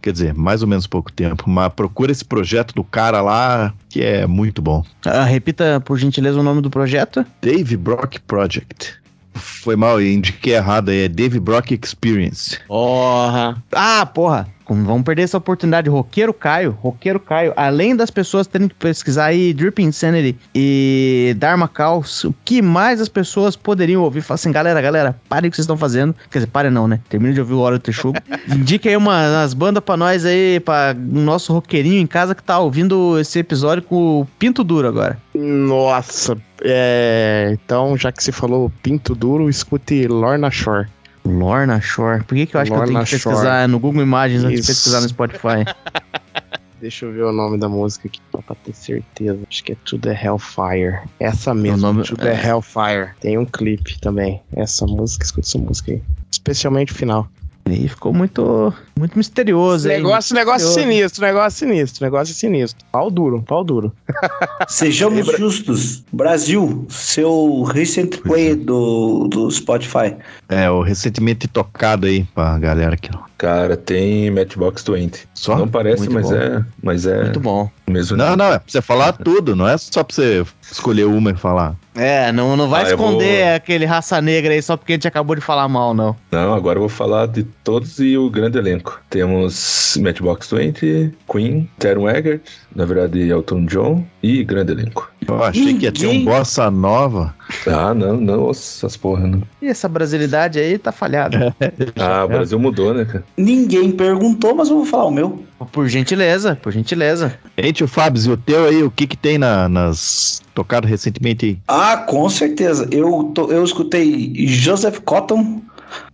Quer dizer, mais ou menos pouco tempo. Mas procura esse projeto do cara lá, que é muito bom. Ah, repita, por gentileza, o nome do projeto. Dave Brock Project. Foi mal, indiquei errado aí. É Dave Brock Experience. Porra. Ah, porra. Como vamos perder essa oportunidade? Roqueiro Caio, Roqueiro Caio, além das pessoas terem que pesquisar aí Drip Insanity e Dharma Caos, o que mais as pessoas poderiam ouvir? Fala assim, galera, galera, parem o que vocês estão fazendo. Quer dizer, parem não, né? Termine de ouvir o Hora do Texugo. [LAUGHS] Indica aí uma, umas bandas pra nós aí, pra o nosso roqueirinho em casa que tá ouvindo esse episódio com o pinto duro agora. Nossa. É, então, já que você falou pinto duro, escute Lorna Shore. Lorna Shore. Por que, que eu acho que eu tenho Lorna que pesquisar no Google Imagens antes de Isso. pesquisar no Spotify? [LAUGHS] Deixa eu ver o nome da música aqui pra ter certeza. Acho que é To The Hellfire. Essa mesmo, nome- To The é. Hellfire. Tem um clipe também. Essa música, escuta essa música aí. Especialmente o final. E ficou muito, muito misterioso, hein? Negócio, negócio misterioso. sinistro, negócio sinistro, negócio sinistro. Pau duro, pau duro. [LAUGHS] Sejamos justos. Brasil, seu recent play do, do Spotify. É, o recentemente tocado aí pra galera aqui, ó. Cara, tem Matchbox 20. Só? Não parece, Muito mas bom. é, mas é Muito bom. mesmo. Não, não, é pra você falar tudo, não é só pra você escolher uma e falar. É, não, não vai Ah, esconder vou- aquele raça negra aí só porque a gente acabou de falar mal, não. Não, agora eu vou falar de todos e o grande elenco. Temos Matchbox 20, Queen, Terry Eggert, na verdade Elton John e grande elenco. Eu achei que ia ter um Ninguém- bossa nova. Ah, não, não, essas porra, não. E essa brasilidade aí tá falhada. Ah, o Brasil mudou, né, cara? Ninguém perguntou, mas eu vou falar o meu. por gentileza, por gentileza. Gente, o Fábio, e o teu aí, o que que tem na- nas tocadas recentemente aí? Ah, com certeza. Eu, tô- eu escutei Joseph Cotton,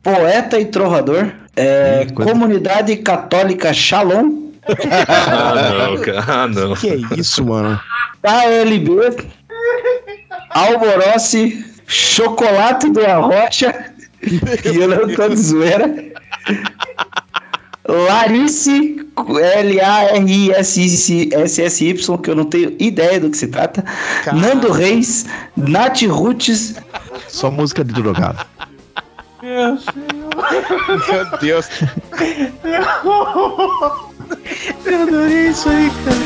poeta e trovador. É, coisa- Comunidade Católica Shalom, Ah, não, cara. Ah, não. Que é isso, mano? KLB, Alborossi, Chocolate do Arrocha, [LAUGHS] e eu não tô de zoeira. Larice, L-A-R-I-S-S-Y, que eu não tenho ideia do que se trata. Cara. Nando Reis, Nath Roots. Só música de drogado. Meu Deus. [LAUGHS] Eu adorei isso aí, cara.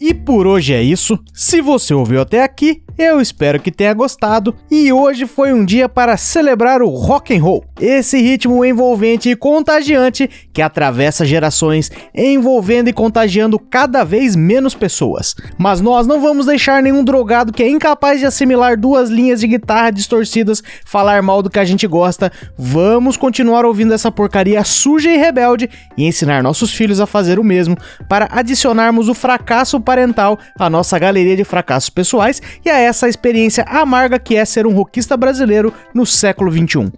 E por hoje é isso. Se você ouviu até aqui, eu espero que tenha gostado. E hoje foi um dia para celebrar o rock and roll, esse ritmo envolvente e contagiante que atravessa gerações, envolvendo e contagiando cada vez menos pessoas. Mas nós não vamos deixar nenhum drogado que é incapaz de assimilar duas linhas de guitarra distorcidas falar mal do que a gente gosta. Vamos continuar ouvindo essa porcaria suja e rebelde e ensinar nossos filhos a fazer o mesmo para adicionarmos o fracasso parental à nossa galeria de fracassos pessoais e a essa experiência amarga que é ser um rockista brasileiro no século 21.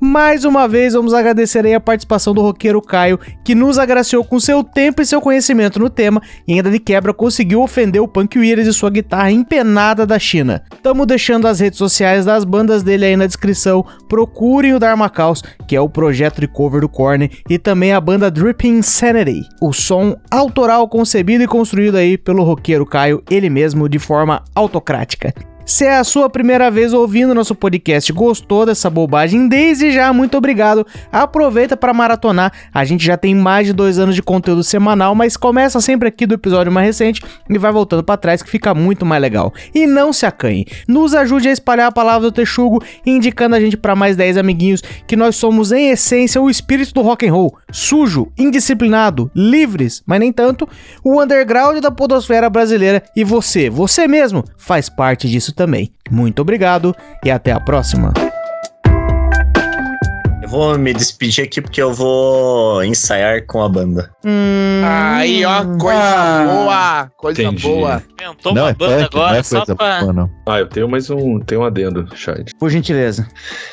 Mais uma vez, vamos agradecer aí a participação do roqueiro Caio, que nos agraciou com seu tempo e seu conhecimento no tema, e ainda de quebra conseguiu ofender o Punk Williams e sua guitarra empenada da China. Tamo deixando as redes sociais das bandas dele aí na descrição, procurem o Dharma Caos, que é o projeto de cover do Korn, e também a banda Dripping Insanity, o som autoral concebido e construído aí pelo roqueiro Caio, ele mesmo, de forma autocrática. Se é a sua primeira vez ouvindo nosso podcast, gostou dessa bobagem, desde já, muito obrigado. Aproveita para maratonar. A gente já tem mais de dois anos de conteúdo semanal, mas começa sempre aqui do episódio mais recente e vai voltando para trás que fica muito mais legal. E não se acanhe. Nos ajude a espalhar a palavra do Texugo, indicando a gente para mais 10 amiguinhos que nós somos em essência o espírito do rock and roll, sujo, indisciplinado, livres, mas nem tanto, o underground da podosfera brasileira e você, você mesmo, faz parte disso também. Muito obrigado e até a próxima. Eu vou me despedir aqui porque eu vou ensaiar com a banda. Hum, Aí, ó, coisa Ah. boa. Coisa Entendi. boa. Inventou não uma é banda punk, agora é só pra. boa. Ah, eu tenho mais um, tenho um adendo, Chad. Por gentileza.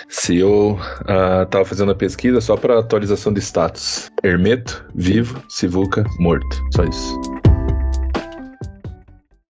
Se eu ah, tava fazendo a pesquisa só para atualização de status. Hermeto, vivo, Sivuca, morto. Só isso.